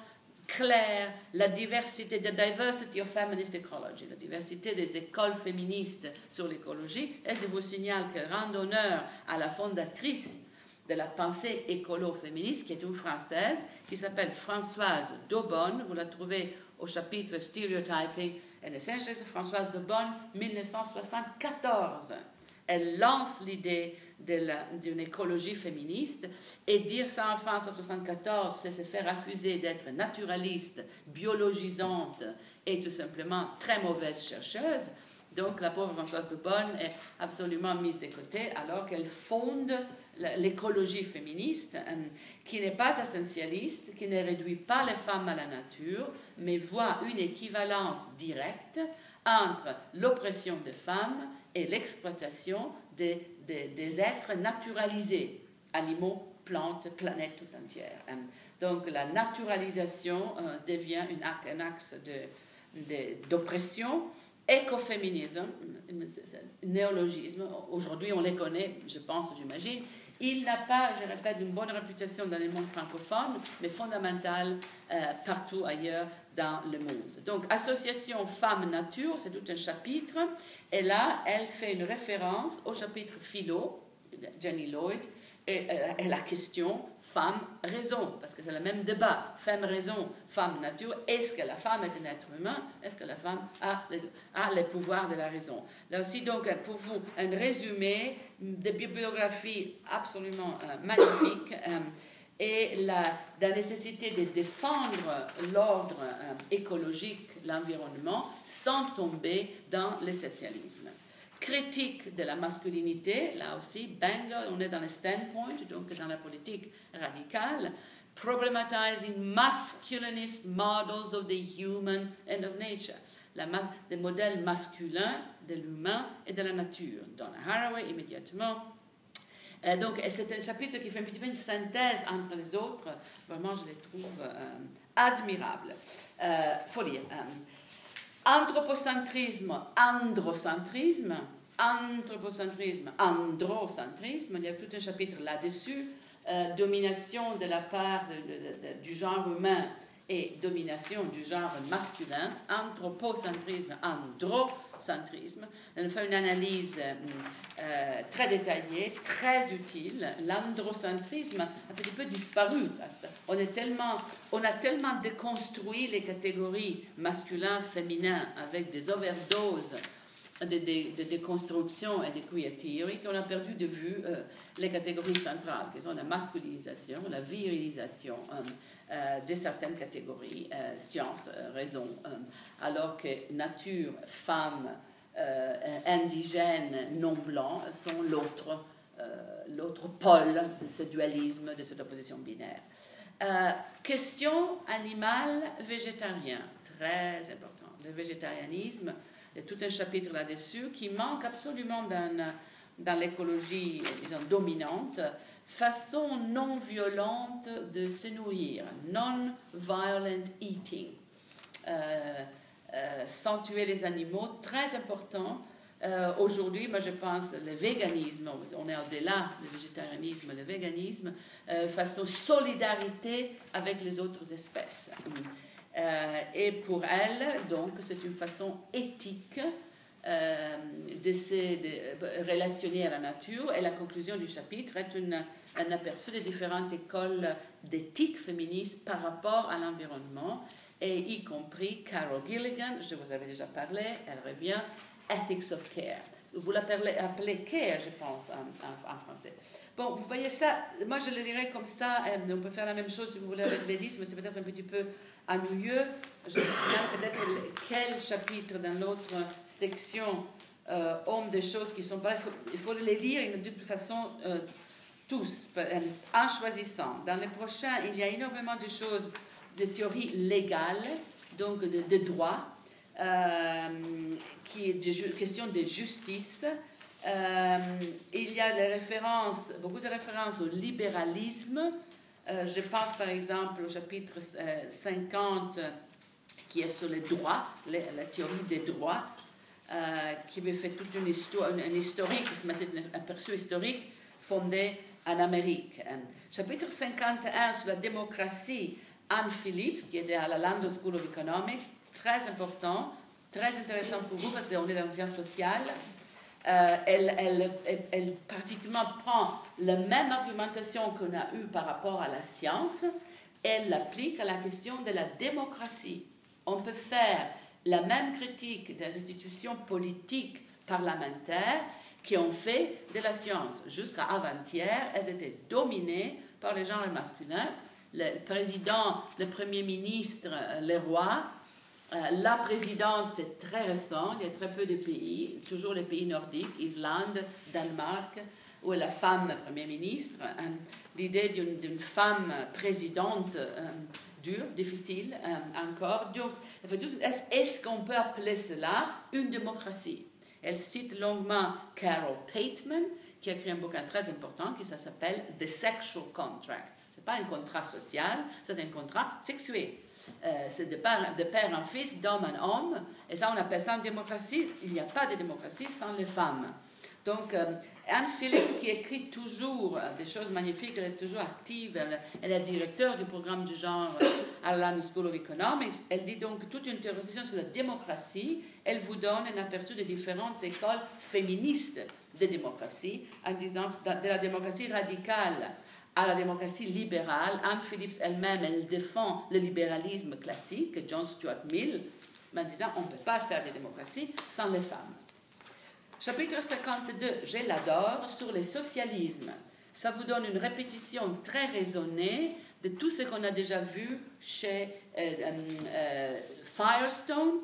Claire, la diversité, the diversity of feminist ecology, la diversité des écoles féministes sur l'écologie. Et je vous signale qu'elle rend honneur à la fondatrice de la pensée écolo-féministe, qui est une Française, qui s'appelle Françoise Daubonne. Vous la trouvez au chapitre Stereotyping and Essentials, Françoise de Bonne, 1974. Elle lance l'idée d'une écologie féministe et dire ça en France en 1974, c'est se faire accuser d'être naturaliste, biologisante et tout simplement très mauvaise chercheuse. Donc la pauvre Françoise de Bonne est absolument mise de côté alors qu'elle fonde l'écologie féministe euh, qui n'est pas essentialiste, qui ne réduit pas les femmes à la nature, mais voit une équivalence directe entre l'oppression des femmes et l'exploitation des, des, êtres naturalisés, animaux, plantes, planète tout entière. Euh, donc la naturalisation euh, devient un axe d'oppression. Écoféminisme, néologisme, aujourd'hui on les connaît, je pense, j'imagine, il n'a pas, je répète, une bonne réputation dans le monde francophone, mais fondamental euh, partout ailleurs dans le monde. Donc, Association Femmes-Nature, c'est tout un chapitre, et là, elle fait une référence au chapitre philo, Jenny Lloyd, et, euh, la question femme-raison, parce que c'est le même débat, femme-raison, femme-nature, est-ce que la femme est un être humain, est-ce que la femme a le, a pouvoir de la raison? Là aussi, donc, pour vous, un résumé de bibliographie absolument euh, magnifique. Euh, et la, la, nécessité de défendre l'ordre écologique, l'environnement, sans tomber dans le socialisme critique de la masculinité, là aussi, bang, on est dans le standpoint, donc dans la politique radicale, problematizing masculinist models of the human and of nature, la, des modèles masculins de l'humain et de la nature. Donna Haraway, immédiatement. Euh, donc, c'est un chapitre qui fait un petit peu une synthèse entre les autres. Vraiment, je les trouve euh, admirables. Euh, faut lire. Euh, Anthropocentrisme, androcentrisme, anthropocentrisme, androcentrisme, il y a tout un chapitre là-dessus, euh, domination de la part du genre humain et domination du genre masculin, anthropocentrisme, androcentrisme. Elle fait une analyse euh, euh, très détaillée, très utile. L'androcentrisme a un petit peu disparu. on, est tellement, on a tellement déconstruit les catégories masculin-féminin avec des overdoses de, déconstruction et de queer theory qu'on a perdu de vue euh, les catégories centrales, qui sont la masculinisation, la virilisation, de certaines catégories, euh, science, euh, raison, alors que nature, femme, indigène, non blanc sont l'autre, l'autre pôle de ce dualisme, de cette opposition binaire. question animal végétarien, très important. Le végétarianisme, il y a tout un chapitre là-dessus qui manque absolument dans, dans l'écologie, disons, dominante façon non violente de se nourrir, non-violent eating, euh, euh, sans tuer les animaux, très important. Euh, aujourd'hui, moi je pense le véganisme, on est au-delà du végétarianisme, le véganisme, façon solidarité avec les autres espèces. et pour elle, donc, c'est une façon éthique euh, de se relationner à la nature. Et la conclusion du chapitre est une, un aperçu des différentes écoles d'éthique féministe par rapport à l'environnement, et y compris Carol Gilligan, je vous avais déjà parlé, elle revient, Ethics of Care. Vous l'appelez appelez care, je pense, en, français. Bon, vous voyez ça, moi je le lirai comme ça, euh, on peut faire la même chose si vous voulez avec les mais c'est peut-être un petit peu ennuyeux. Je me souviens peut-être quel chapitre dans l'autre section euh, ont des choses qui sont pas. Il faut, les lire de toute façon euh, tous, en choisissant. Dans les prochains, il y a énormément de choses de théorie légale, donc de, droit, euh, qui est de question de justice. il y a des références, beaucoup de références au libéralisme, euh, je pense par exemple au chapitre 50 euh, qui est sur les droits, la théorie des droits, euh, qui me fait toute une histoire, un, historique, c'est un aperçu historique fondé en Amérique. chapitre 51 sur la démocratie, Anne Phillips, qui était à la London School of Economics, très important, très intéressant pour vous parce qu'on est dans le sciences sociales. Euh, elle, elle, particulièrement prend la même argumentation qu'on a eue par rapport à la science, elle l'applique à la question de la démocratie. On peut faire la même critique des institutions politiques parlementaires qui ont fait de la science. Jusqu'à avant-hier, elles étaient dominées par les genres masculins. Le président, le premier ministre, les rois, Euh, la présidente, c'est très récent, il y a très peu de pays, toujours les pays nordiques, Islande, Danemark, où la femme Premier ministre. Euh, l'idée d'une femme présidente euh, dure, difficile encore. Donc, est-ce qu'on peut appeler cela une démocratie? Elle cite longuement Carol Pateman, qui a écrit un bouquin très important qui s'appelle The Sexual Contract. Ce n'est pas un contrat social, c'est un contrat sexuel. Euh, c'est de père, en fils, d'homme en homme, et ça on appelle ça une démocratie. Il n'y a pas de démocratie sans les femmes. Donc, euh, Anne Phillips, qui écrit toujours euh, des choses magnifiques, elle est toujours active, elle, est directeur du programme du genre à la School of Economics, elle dit donc toute une théorisation sur la démocratie, elle vous donne un aperçu des différentes écoles féministes de démocratie, en disant de la démocratie radicale à la démocratie libérale. Anne Phillips elle-même, elle défend le libéralisme classique, John Stuart Mill, en disant on ne peut pas faire de démocratie sans les femmes. Chapitre 52, je l'adore, sur le socialisme. Ça vous donne une répétition très raisonnée de tout ce qu'on a déjà vu chez euh, euh, euh, Firestone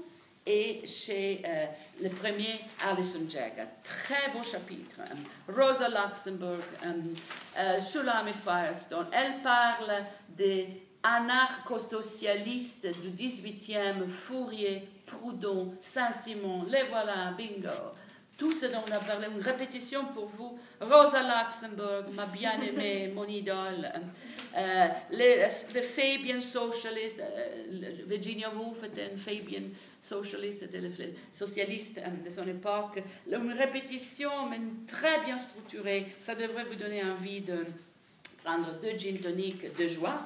et chez euh, le premier Alison Jagger. Très beau chapitre. Rosa Luxemburg, um, euh, Firestone, elle parle des anarcho-socialistes du 18e, Fourier, Proudhon, Saint-Simon, les voilà, bingo tout ce dont on a parlé, une répétition pour vous. Rosa Luxemburg, ma bien-aimée, mon idole. Euh, les, Fabian socialiste, euh, Virginia Woolf était une Fabian socialiste, c'était le socialiste euh, de son époque. Une répétition, mais très bien structurée. Ça devrait vous donner envie de prendre deux gin toniques de joie.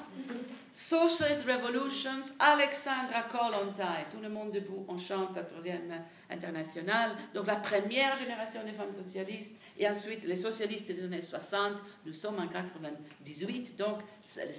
Socialist Revolutions, Alexandra Kollontai, tout le monde debout, on chante la troisième internationale. Donc la première génération des femmes socialistes, et ensuite les socialistes des années 60, nous sommes en 98, donc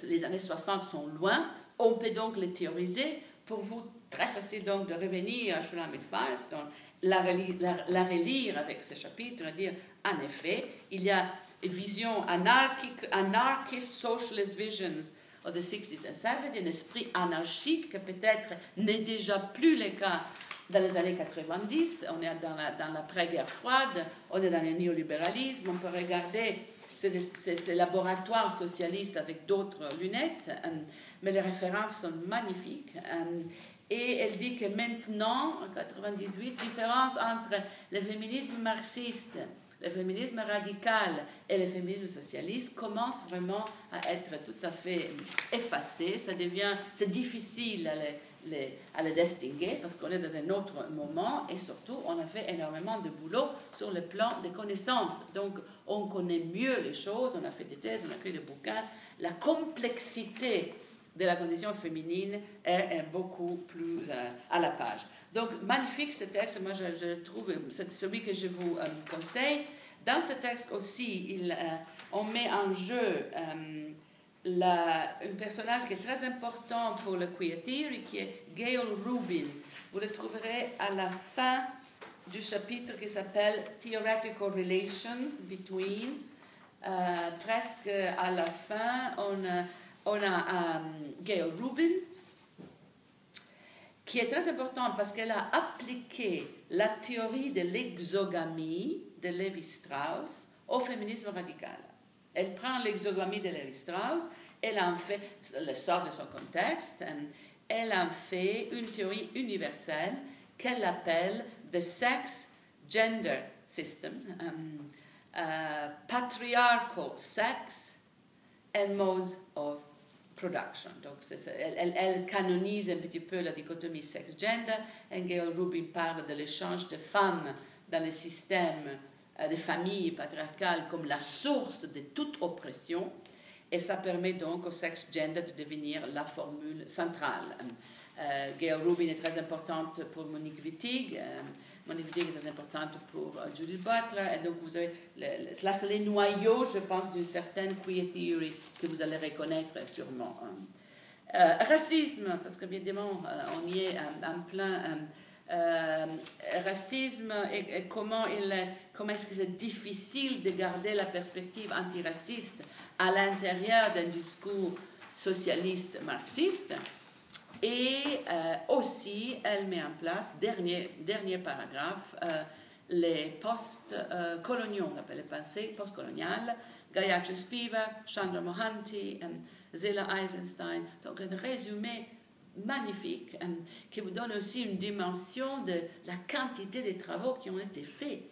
les années 60 sont loin, on peut donc les théoriser. Pour vous, très facile donc de revenir à Shulamit Firestone, la, la, la relire avec ce chapitre, dire en effet, il y a vision anarchique, anarchist socialist visions of the 60s and 70s, un esprit anarchique que peut-être n'est déjà plus le cas dans les années 90. On est dans la, dans l'après-guerre froide, on est dans le néolibéralisme, on peut regarder ces, ces, laboratoires socialistes avec d'autres lunettes, euh, mais les références sont magnifiques. Euh, et elle dit que maintenant, en 98, différence entre le féminisme marxiste le féminisme radical et le féminisme socialiste commencent vraiment à être tout à fait effacés. Ça devient, c'est difficile à les, à les distinguer parce qu'on est dans un autre moment et surtout on a fait énormément de boulot sur le plan des connaissances. Donc on connaît mieux les choses, on a fait des thèses, on a écrit des bouquins. La complexité de la condition féminine est, beaucoup plus euh, à la page. Donc, magnifique ce texte, moi je, je trouve, c'est celui que je vous euh, conseille. Dans ce texte aussi, euh, on met en jeu la, un personnage qui est très important pour le queer theory, qui est Gail Rubin. Vous le trouverez à la fin du chapitre qui s'appelle Theoretical Relations Between. presque à la fin, on on a euh, Gail Rubin, qui est très important parce qu'elle a appliqué la théorie de l'exogamie de Lévi-Strauss au féminisme radical. Elle prend l'exogamie de Lévi-Strauss, elle en fait, le sort de son contexte, euh, elle en fait une théorie universelle qu'elle appelle the sex gender system, euh, patriarchal sex and modes of production. Donc, elle, canonise un petit peu la dichotomie sex-gender. Engel Rubin parle de l'échange de femmes dans le système euh, de famille patriarcale comme la source de toute oppression. Et ça permet donc au sex-gender de devenir la formule centrale. Euh, Gail Rubin est très importante pour Monique Wittig. Euh, Monique Wittig est très importante pour euh, Judith Butler. Et donc, vous avez, là, c'est les noyaux, je pense, d'une certaine queer theory que vous allez reconnaître sûrement. Hein. Euh, racisme, parce qu'évidemment, euh, on y est en, plein. Euh, racisme et, comment, il, comment est-ce que c'est difficile de garder la perspective antiraciste à l'intérieur d'un discours socialiste marxiste. Et euh, aussi, elle met en place, dernier, dernier paragraphe, euh, les post-coloniaux, on appelle les pensées post-coloniales, Gayatri Spivak, Chandra Mohanty, Zela Eisenstein. Donc, un résumé magnifique qui vous donne aussi une dimension de la quantité des travaux qui ont été faits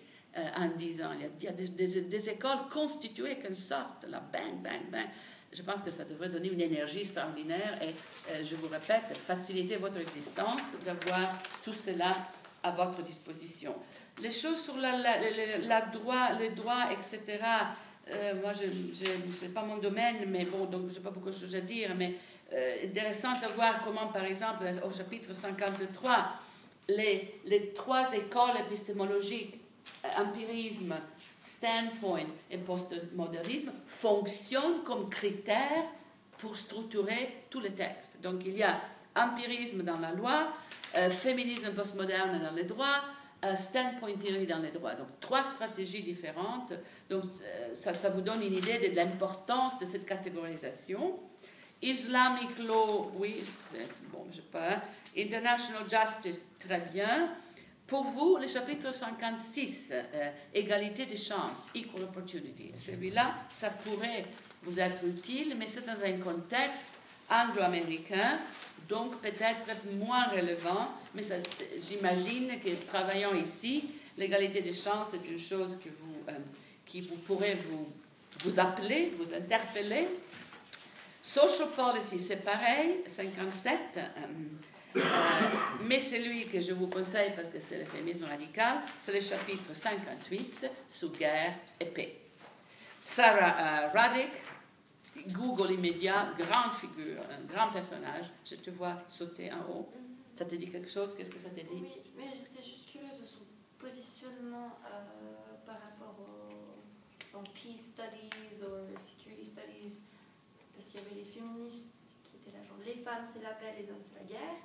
en dix ans. Il y a, des, écoles constituées qui sortent, là, bang, bang, bang. Je pense que ça devrait donner une énergie extraordinaire et, euh, je vous répète, faciliter votre existence d'avoir tout cela à votre disposition. Les choses sur la, la, droit, les droits, etc., euh, moi, je, ce n'est pas mon domaine, mais bon, donc je n'ai pas beaucoup de choses à dire, mais euh, intéressant de voir comment, par exemple, au chapitre 53, les, les trois écoles épistémologiques, empirisme, standpoint et postmodernisme fonctionnent comme critères pour structurer tous les textes. Donc il y a empirisme dans la loi, euh, féminisme postmoderne dans les droits, euh, standpoint theory dans les droits. Donc trois stratégies différentes. Donc euh, ça, ça, vous donne une idée de l'importance de cette catégorisation. Islamic law, oui, bon, je sais pas. International justice, très bien. Pour vous, le chapitre 56, euh, égalité de chances, equal opportunity, celui-là, ça pourrait vous être utile, mais c'est dans un contexte anglo-américain, donc peut-être moins relevant, mais j'imagine que travaillant ici, l'égalité des chances est une chose euh, qui vous pourrait vous, appeler, vous interpeller. Social policy, c'est pareil, 57. Euh, mais celui que je vous conseille, parce que c'est le féminisme radical, c'est le chapitre 58, sous guerre et paix. Sarah uh, Google immédiat, grande figure, un grand personnage. Je te vois sauter en haut. Ça te dit quelque chose? Qu'est-ce que ça te dit? Oui, mais j'étais juste curieuse de son positionnement euh, par rapport aux peace studies ou security studies. Parce qu'il y avait les féministes qui étaient là, genre les femmes c'est la paix, les hommes c'est la guerre.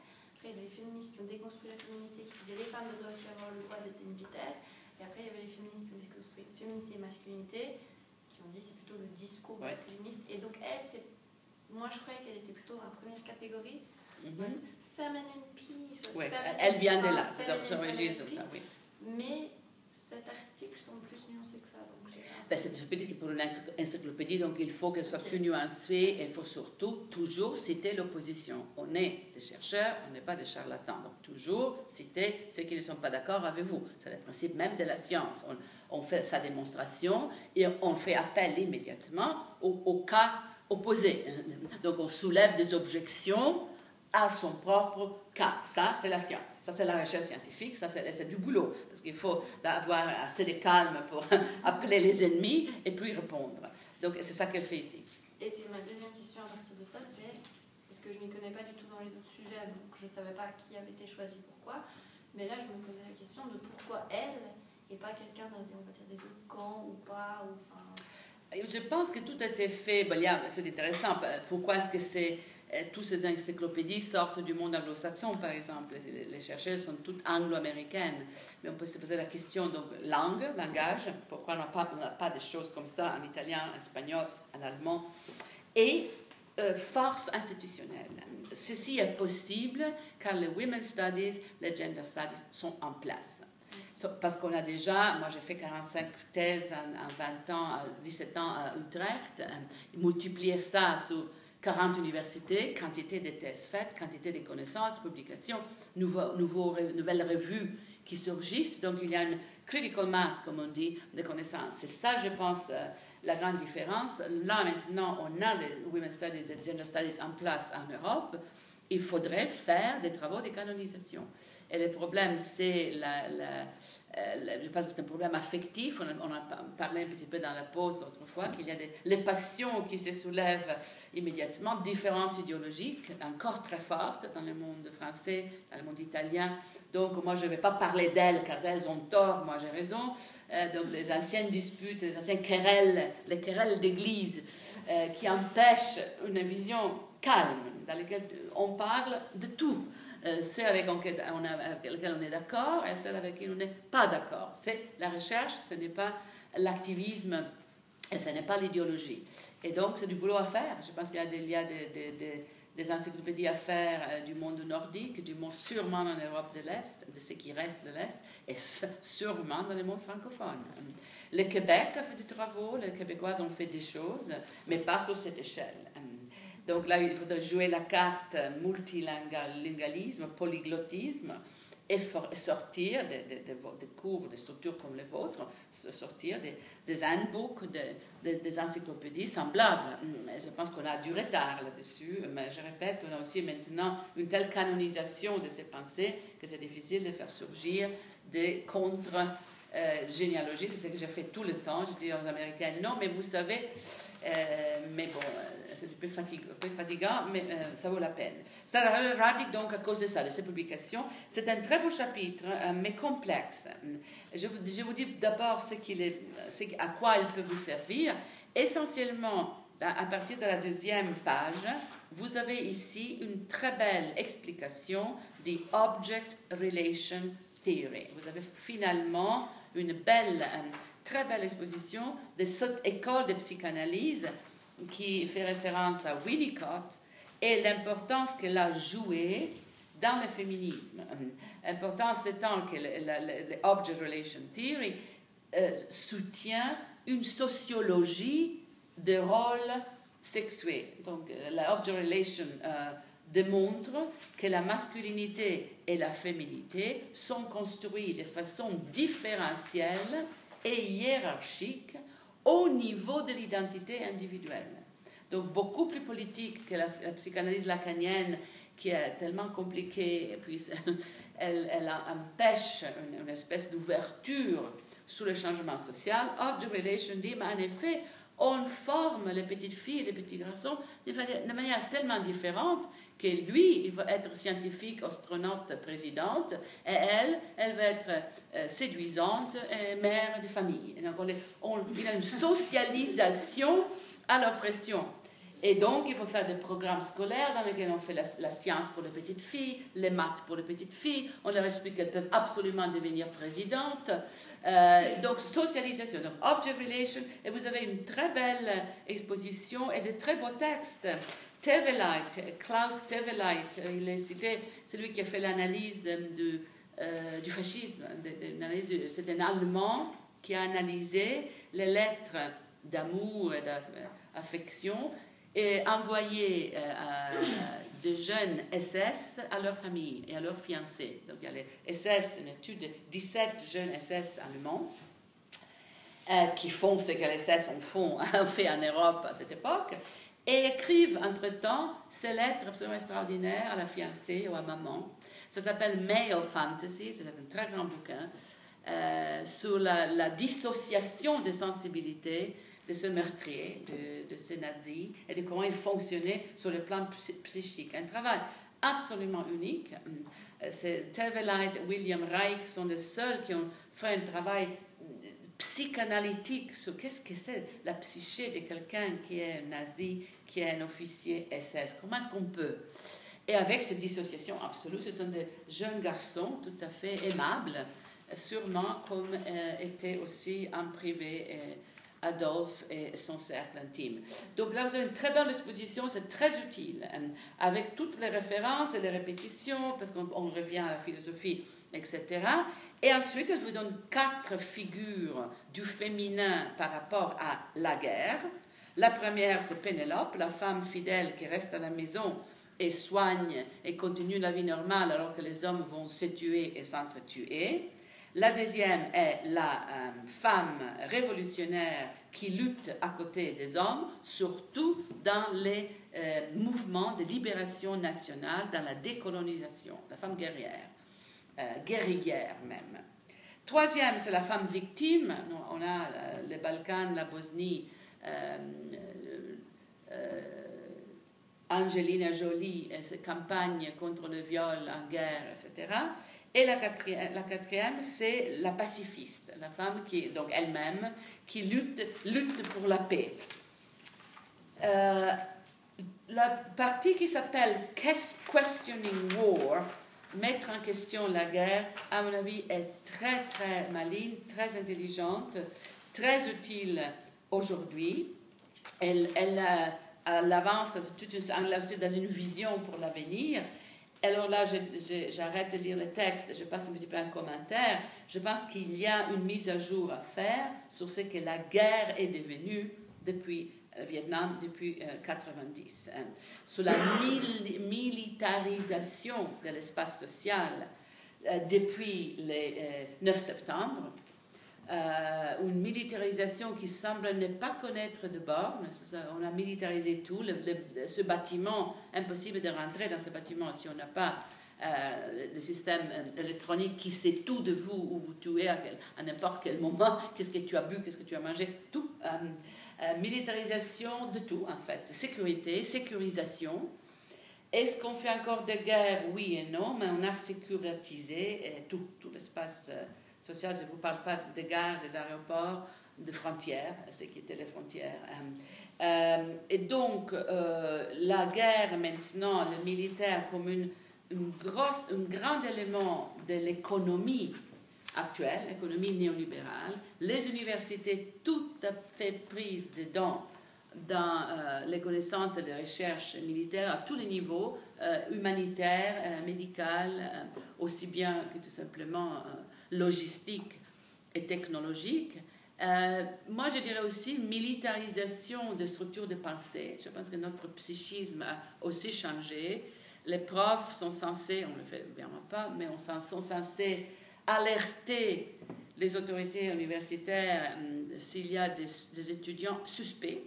Après, il y avait les féministes qui ont déconstruit la féminité, qui disaient les femmes devraient aussi avoir le droit d'être militaires. Et après, il y avait les féministes qui ont déconstruit féminité et masculinité, qui ont dit c'est plutôt le discours masculiniste. Et donc, elle, c'est. Moi, je croyais qu'elle était plutôt dans la première catégorie. Mm Feminine peace. Ouais, elle vient de là, c'est ça, ça, oui. Mais cet article semble plus nuancé. Ben, c'est une pour une encyclopédie, donc il faut qu'elle soit plus nuancée et il faut surtout toujours citer l'opposition. On est des chercheurs, on n'est pas des charlatans. Donc toujours citer ceux qui ne sont pas d'accord avec vous. C'est le principe même de la science. On, fait sa démonstration et on fait appel immédiatement au, au cas opposé. Donc on soulève des objections à son propre cas. Ça, c'est la science. Ça, c'est la recherche scientifique. Ça, c'est du boulot. Parce qu'il faut avoir assez de calme pour appeler les ennemis et puis répondre. Donc, c'est ça qu'elle fait ici. Et ma deuxième question à partir de ça, c'est parce que je ne m'y connais pas du tout dans les autres sujets, donc je ne savais pas qui avait été choisi pourquoi. Mais là, je me posais la question de pourquoi elle et pas quelqu'un dire, des autres camps ou pas. Ou. Je pense que tout a été fait. Ben, c'est intéressant. Pourquoi est-ce que c'est tous ces encyclopédies sortent du monde anglo-saxon, par exemple. Les, chercheurs sont toutes anglo-américaines. Mais on peut se poser la question, donc, langue, langage, pourquoi on n'a pas, pas des choses comme ça en italien, en espagnol, en allemand, et euh, force institutionnelle. Ceci est possible car les Women's Studies, les Gender Studies sont en place. parce qu'on a déjà, moi j'ai fait 45 thèses en, 20 ans, 17 ans à Utrecht, multiplier ça sur 40 universités, quantité de thèses faites, quantité de connaissances, publications, nouveau, nouvelles revues qui surgissent. Donc il y a une critical mass, comme on dit, de connaissances. C'est ça, je pense, euh, la grande différence. Là, maintenant, on a des Women's Studies et Gender Studies en place en Europe. Il faudrait faire des travaux de canonisation. Et le problème, c'est la, euh, je pense que c'est un problème affectif. On a, parlé un petit peu dans la pause l'autre fois qu'il y a des, les passions qui se soulèvent immédiatement, différences idéologiques encore très fortes dans le monde français, dans le monde italien. Donc, moi, je ne vais pas parler d'elles car elles ont tort, moi j'ai raison. Euh, donc, les anciennes disputes, les anciennes querelles, les querelles d'église euh, qui empêchent une vision calme dans laquelle on parle de tout. Euh, c'est avec, lequel on est d'accord et celle avec qui on n'est pas d'accord. C'est la recherche, ce n'est pas l'activisme et ce n'est pas l'idéologie. Et donc, c'est du boulot à faire. Je pense qu'il y a des, des encyclopédies à faire euh, du monde nordique, du monde sûrement en Europe de l'Est, de ce qui reste de l'Est, et sûrement dans le monde francophone. Le Québec a fait des travaux, les Québécois ont fait des choses, mais pas sur cette échelle. Donc là, il faudrait jouer la carte multilingualisme, polyglottisme, et sortir des, cours, des structures comme les vôtres, sortir des, des handbooks, des, des, encyclopédies semblables. Je pense qu'on a du retard là-dessus, mais je répète, on a aussi maintenant une telle canonisation de ces pensées que c'est difficile de faire surgir des contre euh, généalogie, c'est ce que je fais tout le temps. Je dis aux Américains, non, mais vous savez, euh, mais bon, euh, c'est un peu, fatigant, mais ça vaut la peine. C'est radique donc à cause de ça, de ces publications. C'est un très beau chapitre, mais complexe. Je vous, vous dis d'abord ce qu'il est, à quoi il peut vous servir. Essentiellement, à partir de la deuxième page, vous avez ici une très belle explication des Object Relation Theory. Vous avez finalement une belle, très belle exposition de cette école de psychanalyse qui fait référence à Winnicott et l'importance qu'elle a jouée dans le féminisme. L'importance étant que l'Object Relation Theory euh, soutient une sociologie de rôle sexué. Donc, euh, l'Object Relation euh, démontre que la masculinité et la féminité sont construites de façon différentielle et hiérarchique au niveau de l'identité individuelle. Donc beaucoup plus politique que la, psychanalyse lacanienne qui est tellement compliquée et puis elle, empêche une, espèce d'ouverture sur le changement social. Object Relation dit, mais en effet, on forme les petites filles et les petits garçons de manière tellement différente que lui, il va être scientifique, astronaute, présidente, et elle, elle va être euh, séduisante et mère de famille. il y a une socialisation à l'oppression. Et donc, il faut faire des programmes scolaires dans lesquels on fait la, science pour les petites filles, les maths pour les petites filles. On leur explique qu'elles peuvent absolument devenir présidentes. Euh, donc, socialisation, donc object relation. Et vous avez une très belle exposition et de très beaux textes. Klaus Teveleit, il est cité, c'est lui qui a fait l'analyse du, euh, du fascisme. C'est un Allemand qui a analysé les lettres d'amour et d'affection et envoyé euh, de jeunes SS à leur famille et à leurs fiancés. Donc il y a les SS, une étude de 17 jeunes SS allemands euh, qui font ce que les SS ont fait en Europe à cette époque et écrivent entre-temps ces lettres absolument extraordinaires à la fiancée ou à maman. Ça s'appelle Male Fantasy, c'est un très grand bouquin euh, sur la, dissociation des sensibilités de ce meurtrier, de, de ce nazi, et de comment il fonctionnait sur le plan psychique. Un travail absolument unique. Euh, c'est Tevelite, William Reich sont les seuls qui ont fait un travail psychanalytique sur qu'est-ce que c'est la psyché de quelqu'un qui est nazi, qui est un officier SS. Comment est-ce qu'on peut? Et avec cette dissociation absolue, ce sont des jeunes garçons tout à fait aimables, sûrement comme euh, était aussi en privé euh, Adolphe et son cercle intime. Donc là, vous avez une très belle exposition, c'est très utile, euh, avec toutes les références et les répétitions, parce qu'on revient à la philosophie, etc. Et ensuite, elle vous donne quatre figures du féminin par rapport à la guerre. La première, c'est Pénélope, la femme fidèle qui reste à la maison et soigne et continue la vie normale alors que les hommes vont se tuer et s'entretuer. La deuxième est la euh, femme révolutionnaire qui lutte à côté des hommes, surtout dans les euh, mouvements de libération nationale, dans la décolonisation, la femme guerrière. Euh, guerrière même. Troisième, c'est la femme victime. On a euh, les Balkans, la Bosnie, euh, Angelina Jolie et ses campagnes contre le viol en guerre, etc. Et la quatrième, la quatrième c'est la pacifiste, la femme qui, donc elle-même, qui lutte pour la paix. la partie qui s'appelle Questioning War mettre en question la guerre, à mon avis, est très, très maligne, très intelligente, très utile aujourd'hui. Elle, elle à l'avance, dans une vision pour l'avenir. Alors là, j'arrête de lire le texte, je passe un petit peu un commentaire. Je pense qu'il y a une mise à jour à faire sur ce que la guerre est devenue depuis Vietnam depuis 1990, euh, hein. sur la militarisation de l'espace social euh, depuis le 9 euh, septembre, une militarisation qui semble ne pas connaître de bornes. On a militarisé tout. ce bâtiment, impossible de rentrer dans ce bâtiment si on n'a pas le système électronique qui sait tout de vous, où vous tuez à, n'importe quel moment, qu'est-ce que tu as bu, qu'est-ce que tu as mangé, tout. Euh, militarisation de tout, en fait. Sécurité, sécurisation. Est-ce qu'on fait encore des guerres Oui et non, mais on a sécurisé euh, tout, tout l'espace euh, social. Je ne vous parle pas des gares, des aéroports, des frontières, ce qui étaient les frontières. et donc, la guerre maintenant, le militaire comme une grosse, un grand élément de l'économie actuelle, l'économie néolibérale, les universités tout à fait prises dedans dans euh, les connaissances et les recherches militaires à tous les niveaux, euh, humanitaires, euh, médicales, aussi bien que tout simplement logistique et technologique. moi, je dirais aussi militarisation des structures de pensée. Je pense que notre psychisme a aussi changé. Les profs sont censés, on ne le fait évidemment pas, mais on sont censés alerter les autorités universitaires euh, s'il y a des, étudiants suspects.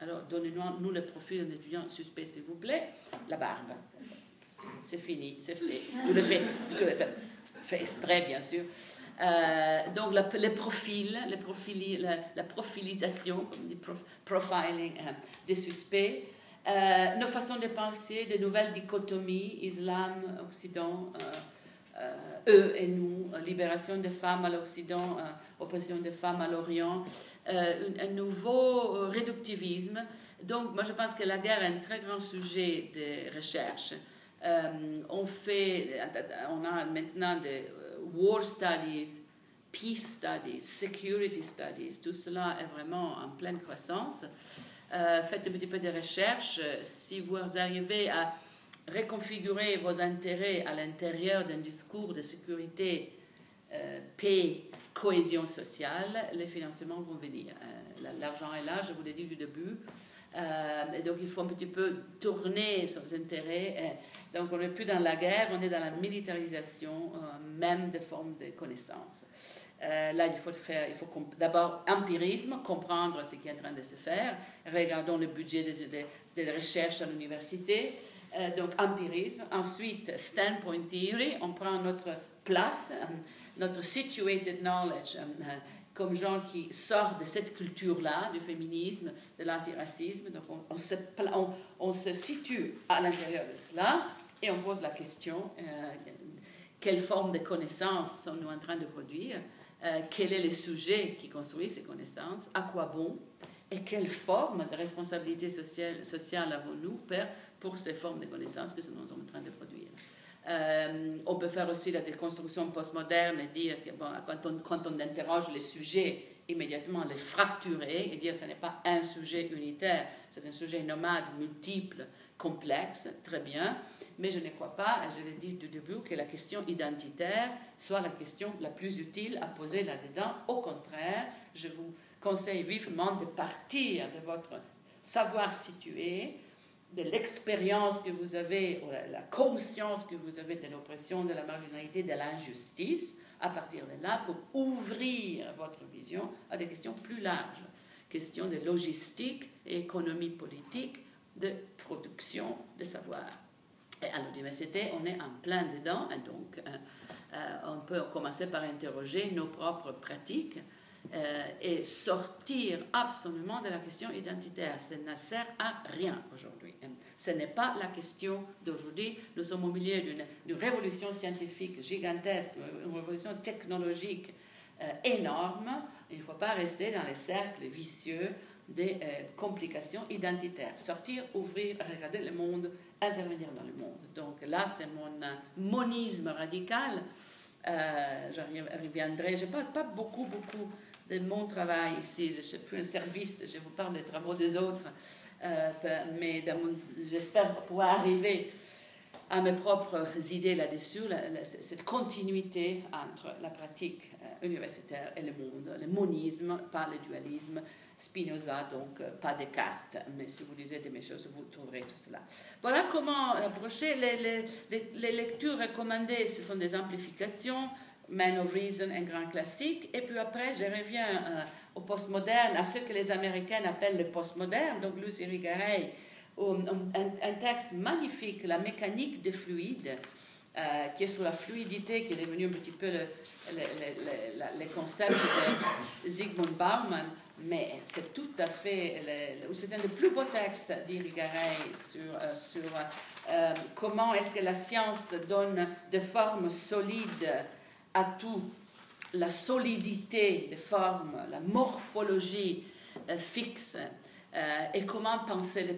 Alors, donnez-nous le profil d'un étudiant suspect, s'il vous plaît. La barbe. C'est fini, c'est fait. Tout le fait, tout le fait, fait exprès, bien sûr. Euh, donc, profils, les profils la, profilisation, comme dit profiling euh, des suspects, nos façons de penser, de nouvelles dichotomies, islam, Occident, euh, eux et nous, euh, libération des femmes à l'Occident, euh, oppression des femmes à l'Orient, un, nouveau réductivisme. Donc, moi, je pense que la guerre est un très grand sujet de recherche. on fait, on a maintenant des war studies, peace studies, security studies, tout cela est vraiment en pleine croissance. faites un petit peu de recherche. Si vous arrivez à reconfigurer vos intérêts à l'intérieur d'un discours de sécurité, euh, paix, cohésion sociale, les financements vont venir. Euh, l'argent est là, je vous l'ai dit du début. Euh, et donc il faut un petit peu tourner sur intérêts. donc on n'est plus dans la guerre, on est dans la militarisation même des formes de connaissances. là, il faut faire, il faut d'abord empirisme, comprendre ce qui est en train de se faire. Regardons le budget des recherches à l'université. Euh, donc empirisme. Ensuite, standpoint theory, on prend notre place, euh, notre situated knowledge, euh, comme gens qui sortent de cette culture-là, du féminisme, de l'antiracisme. Donc on, se, situe à l'intérieur de cela et on pose la question, quelle forme de connaissances sommes-nous en train de produire? Quel est le sujet qui construit ces connaissances? À quoi bon? Et quelle forme de responsabilité sociale avons-nous pour ces formes de connaissances que nous sommes en train de produire euh, On peut faire aussi la déconstruction postmoderne et dire que bon, quand, on, interroge les sujets, immédiatement les fracturer et dire que ce n'est pas un sujet unitaire, c'est un sujet nomade, multiple, complexe, très bien. Mais je ne crois pas, et je l'ai dit du début, que la question identitaire soit la question la plus utile à poser là-dedans. Au contraire, je vous conseille vivement de partir de votre savoir situé, de l'expérience que vous avez, ou la conscience que vous avez de l'oppression, de la marginalité, de l'injustice, à partir de là, pour ouvrir votre vision à des questions plus larges, questions de logistique et économie politique, de production de savoir. Et à l'université, on est en plein dedans, et donc euh, euh, on peut commencer par interroger nos propres pratiques euh, et sortir absolument de la question identitaire. Ça ne sert à rien aujourd'hui. Ce n'est pas la question d'aujourd'hui. Nous sommes au milieu d'une révolution scientifique gigantesque, une révolution technologique euh, énorme. Il ne faut pas rester dans les cercles vicieux des euh, complications identitaires. Sortir, ouvrir, regarder le monde, intervenir dans le monde. Donc là, c'est mon monisme radical. je reviendrai, je ne parle pas beaucoup, beaucoup de mon travail ici. Je ne suis plus un service, je vous parle des travaux des autres. Euh, mais j'espère pouvoir arriver à mes propres idées là-dessus, cette continuité entre la pratique euh, universitaire et le monde, le monisme, pas le dualisme, Spinoza, donc euh, pas Descartes, mais si vous lisez des choses, vous trouverez tout cela. Voilà comment approcher. Les, lectures recommandées, ce sont des amplifications, Man of Reason, un grand classique, et puis après, je reviens euh, au postmoderne, à ce que les Américains appellent le postmoderne, donc Lucy Rigaray, un, texte magnifique, La mécanique des fluides, euh, qui est sur la fluidité, qui est devenu un petit peu le, le, concept de Zygmunt Bauman, mais c'est tout à fait. C'est un des plus beaux textes d'Irigaray sur, euh, sur comment est-ce que la science donne de formes solides à tout, la solidité des formes, la morphologie euh, fixe, et comment penser le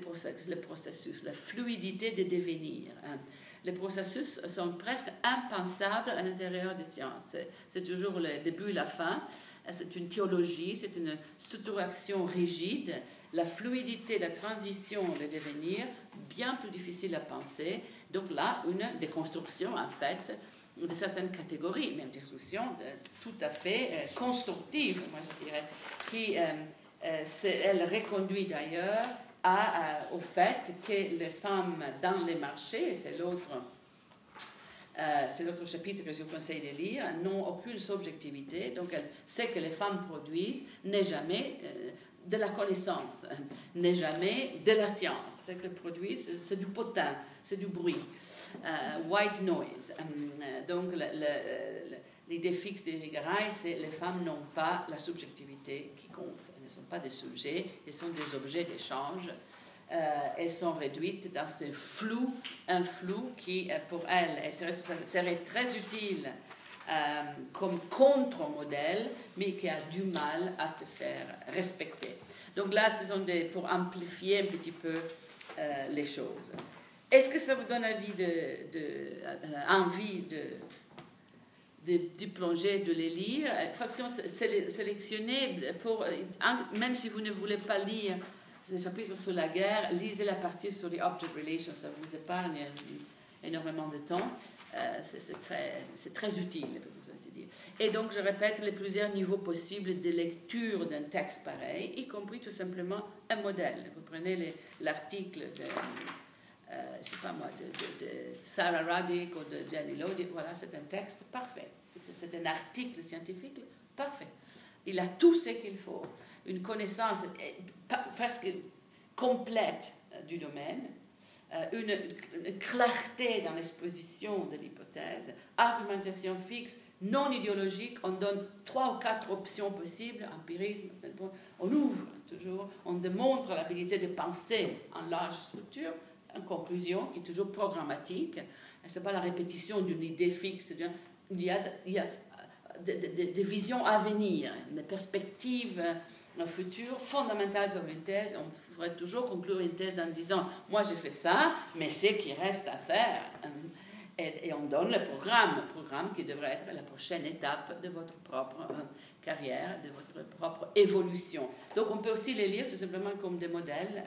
processus, la fluidité des devenirs. Hein. Les processus sont presque impensables à l'intérieur des sciences. C'est toujours le début et la fin c'est une théologie, c'est une structuration rigide. La fluidité, la transition, le devenir, bien plus difficile à penser. Donc là, une déconstruction, en fait, de certaines catégories, mais une déconstruction tout à fait euh, constructive, moi je dirais, qui, euh, euh, elle reconduit d'ailleurs au fait que les femmes dans les marchés, c'est l'autre euh, c'est l'autre chapitre que je vous conseille de lire, n'ont aucune subjectivité, donc ce que les femmes produisent n'est jamais euh, de la connaissance, n'est jamais de la science. Ce qu'elles produisent, c'est du potin, c'est du bruit, euh, white noise. donc l'idée fixe de Rigaray, c'est que les femmes n'ont pas la subjectivité qui compte. Elles ne sont pas des sujets, elles sont des objets d'échange. Euh, elles sont réduites dans ce flou, un flou qui euh, pour elles serait très utile euh, comme contre-modèle, mais qui a du mal à se faire respecter. Donc là, ce sont des, pour amplifier un petit peu les choses. Est-ce que ça vous donne envie de, de, plonger, de les lire? Faction sélectionnée, pour, même si vous ne voulez pas lire des chapitres sur la guerre, lisez la partie sur les object relations, ça vous épargne énormément de temps. Euh, c'est très, très utile, pour ainsi dire. Et donc, je répète, les plusieurs niveaux possibles de lecture d'un texte pareil, y compris tout simplement un modèle. Vous prenez l'article de, euh, je sais pas moi, de, Sarah Radick ou de Jenny Lodi, voilà, c'est un texte parfait. C'est un article scientifique parfait. Il a tout ce qu'il faut. Une connaissance presque complète euh, du domaine, euh, une, clarté dans l'exposition de l'hypothèse, argumentation fixe, non idéologique, on donne trois ou quatre options possibles, empirisme, on ouvre toujours, on démontre l'habilité de penser en large structure, en conclusion qui est toujours programmatique, ce n'est pas la répétition d'une idée fixe, il y a, des, visions à venir, des perspectives un futur fondamental comme une thèse. On pourrait toujours conclure une thèse en disant Moi j'ai fait ça, mais c'est qui reste à faire. Et, on donne le programme, le programme qui devrait être la prochaine étape de votre propre euh, carrière, de votre propre évolution. Donc on peut aussi les lire tout simplement comme des modèles.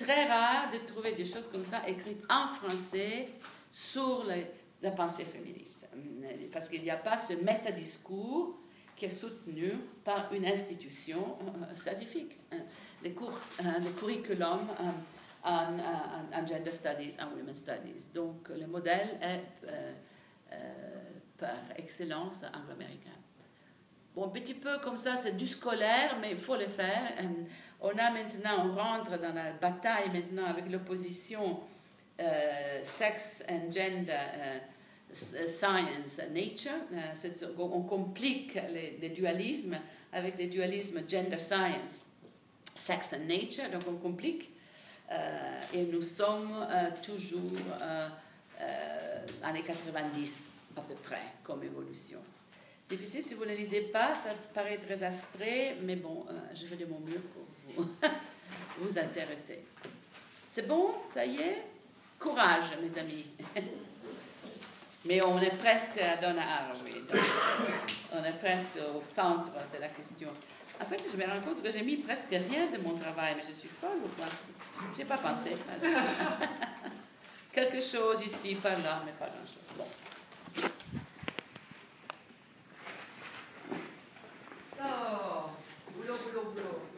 Euh, très rare de trouver des choses comme ça écrites en français sur la pensée féministe. Euh, parce qu'il n'y a pas ce métadiscours qui est soutenu par une institution euh, scientifique. Hein. Les cours, euh, le curriculum euh, en, Gender Studies, en Women's Studies. Donc, le modèle est par excellence anglo-américain. Bon, un petit peu comme ça, c'est du scolaire, mais il faut le faire. On a maintenant, on rentre dans la bataille maintenant avec l'opposition sexe and gender science nature. Euh, on complique les, dualismes avec des dualismes gender science, sex and nature, donc on complique. Euh, et nous sommes euh, toujours années 90 à peu près comme évolution. Difficile si vous ne lisez pas, ça paraît très abstrait, mais bon, je fais de mon mieux pour vous, vous intéresser. C'est bon, ça y est? Courage, mes amis. Mais on est presque à Donna Haraway, donc on est presque au centre de la question. En fait, je me rends compte que j'ai mis presque rien de mon travail, mais je suis folle ou quoi? Je n'ai pas pensé. Quelque chose ici, par là, mais pas grand-chose. Bon. So, boulot, boulot, boulot.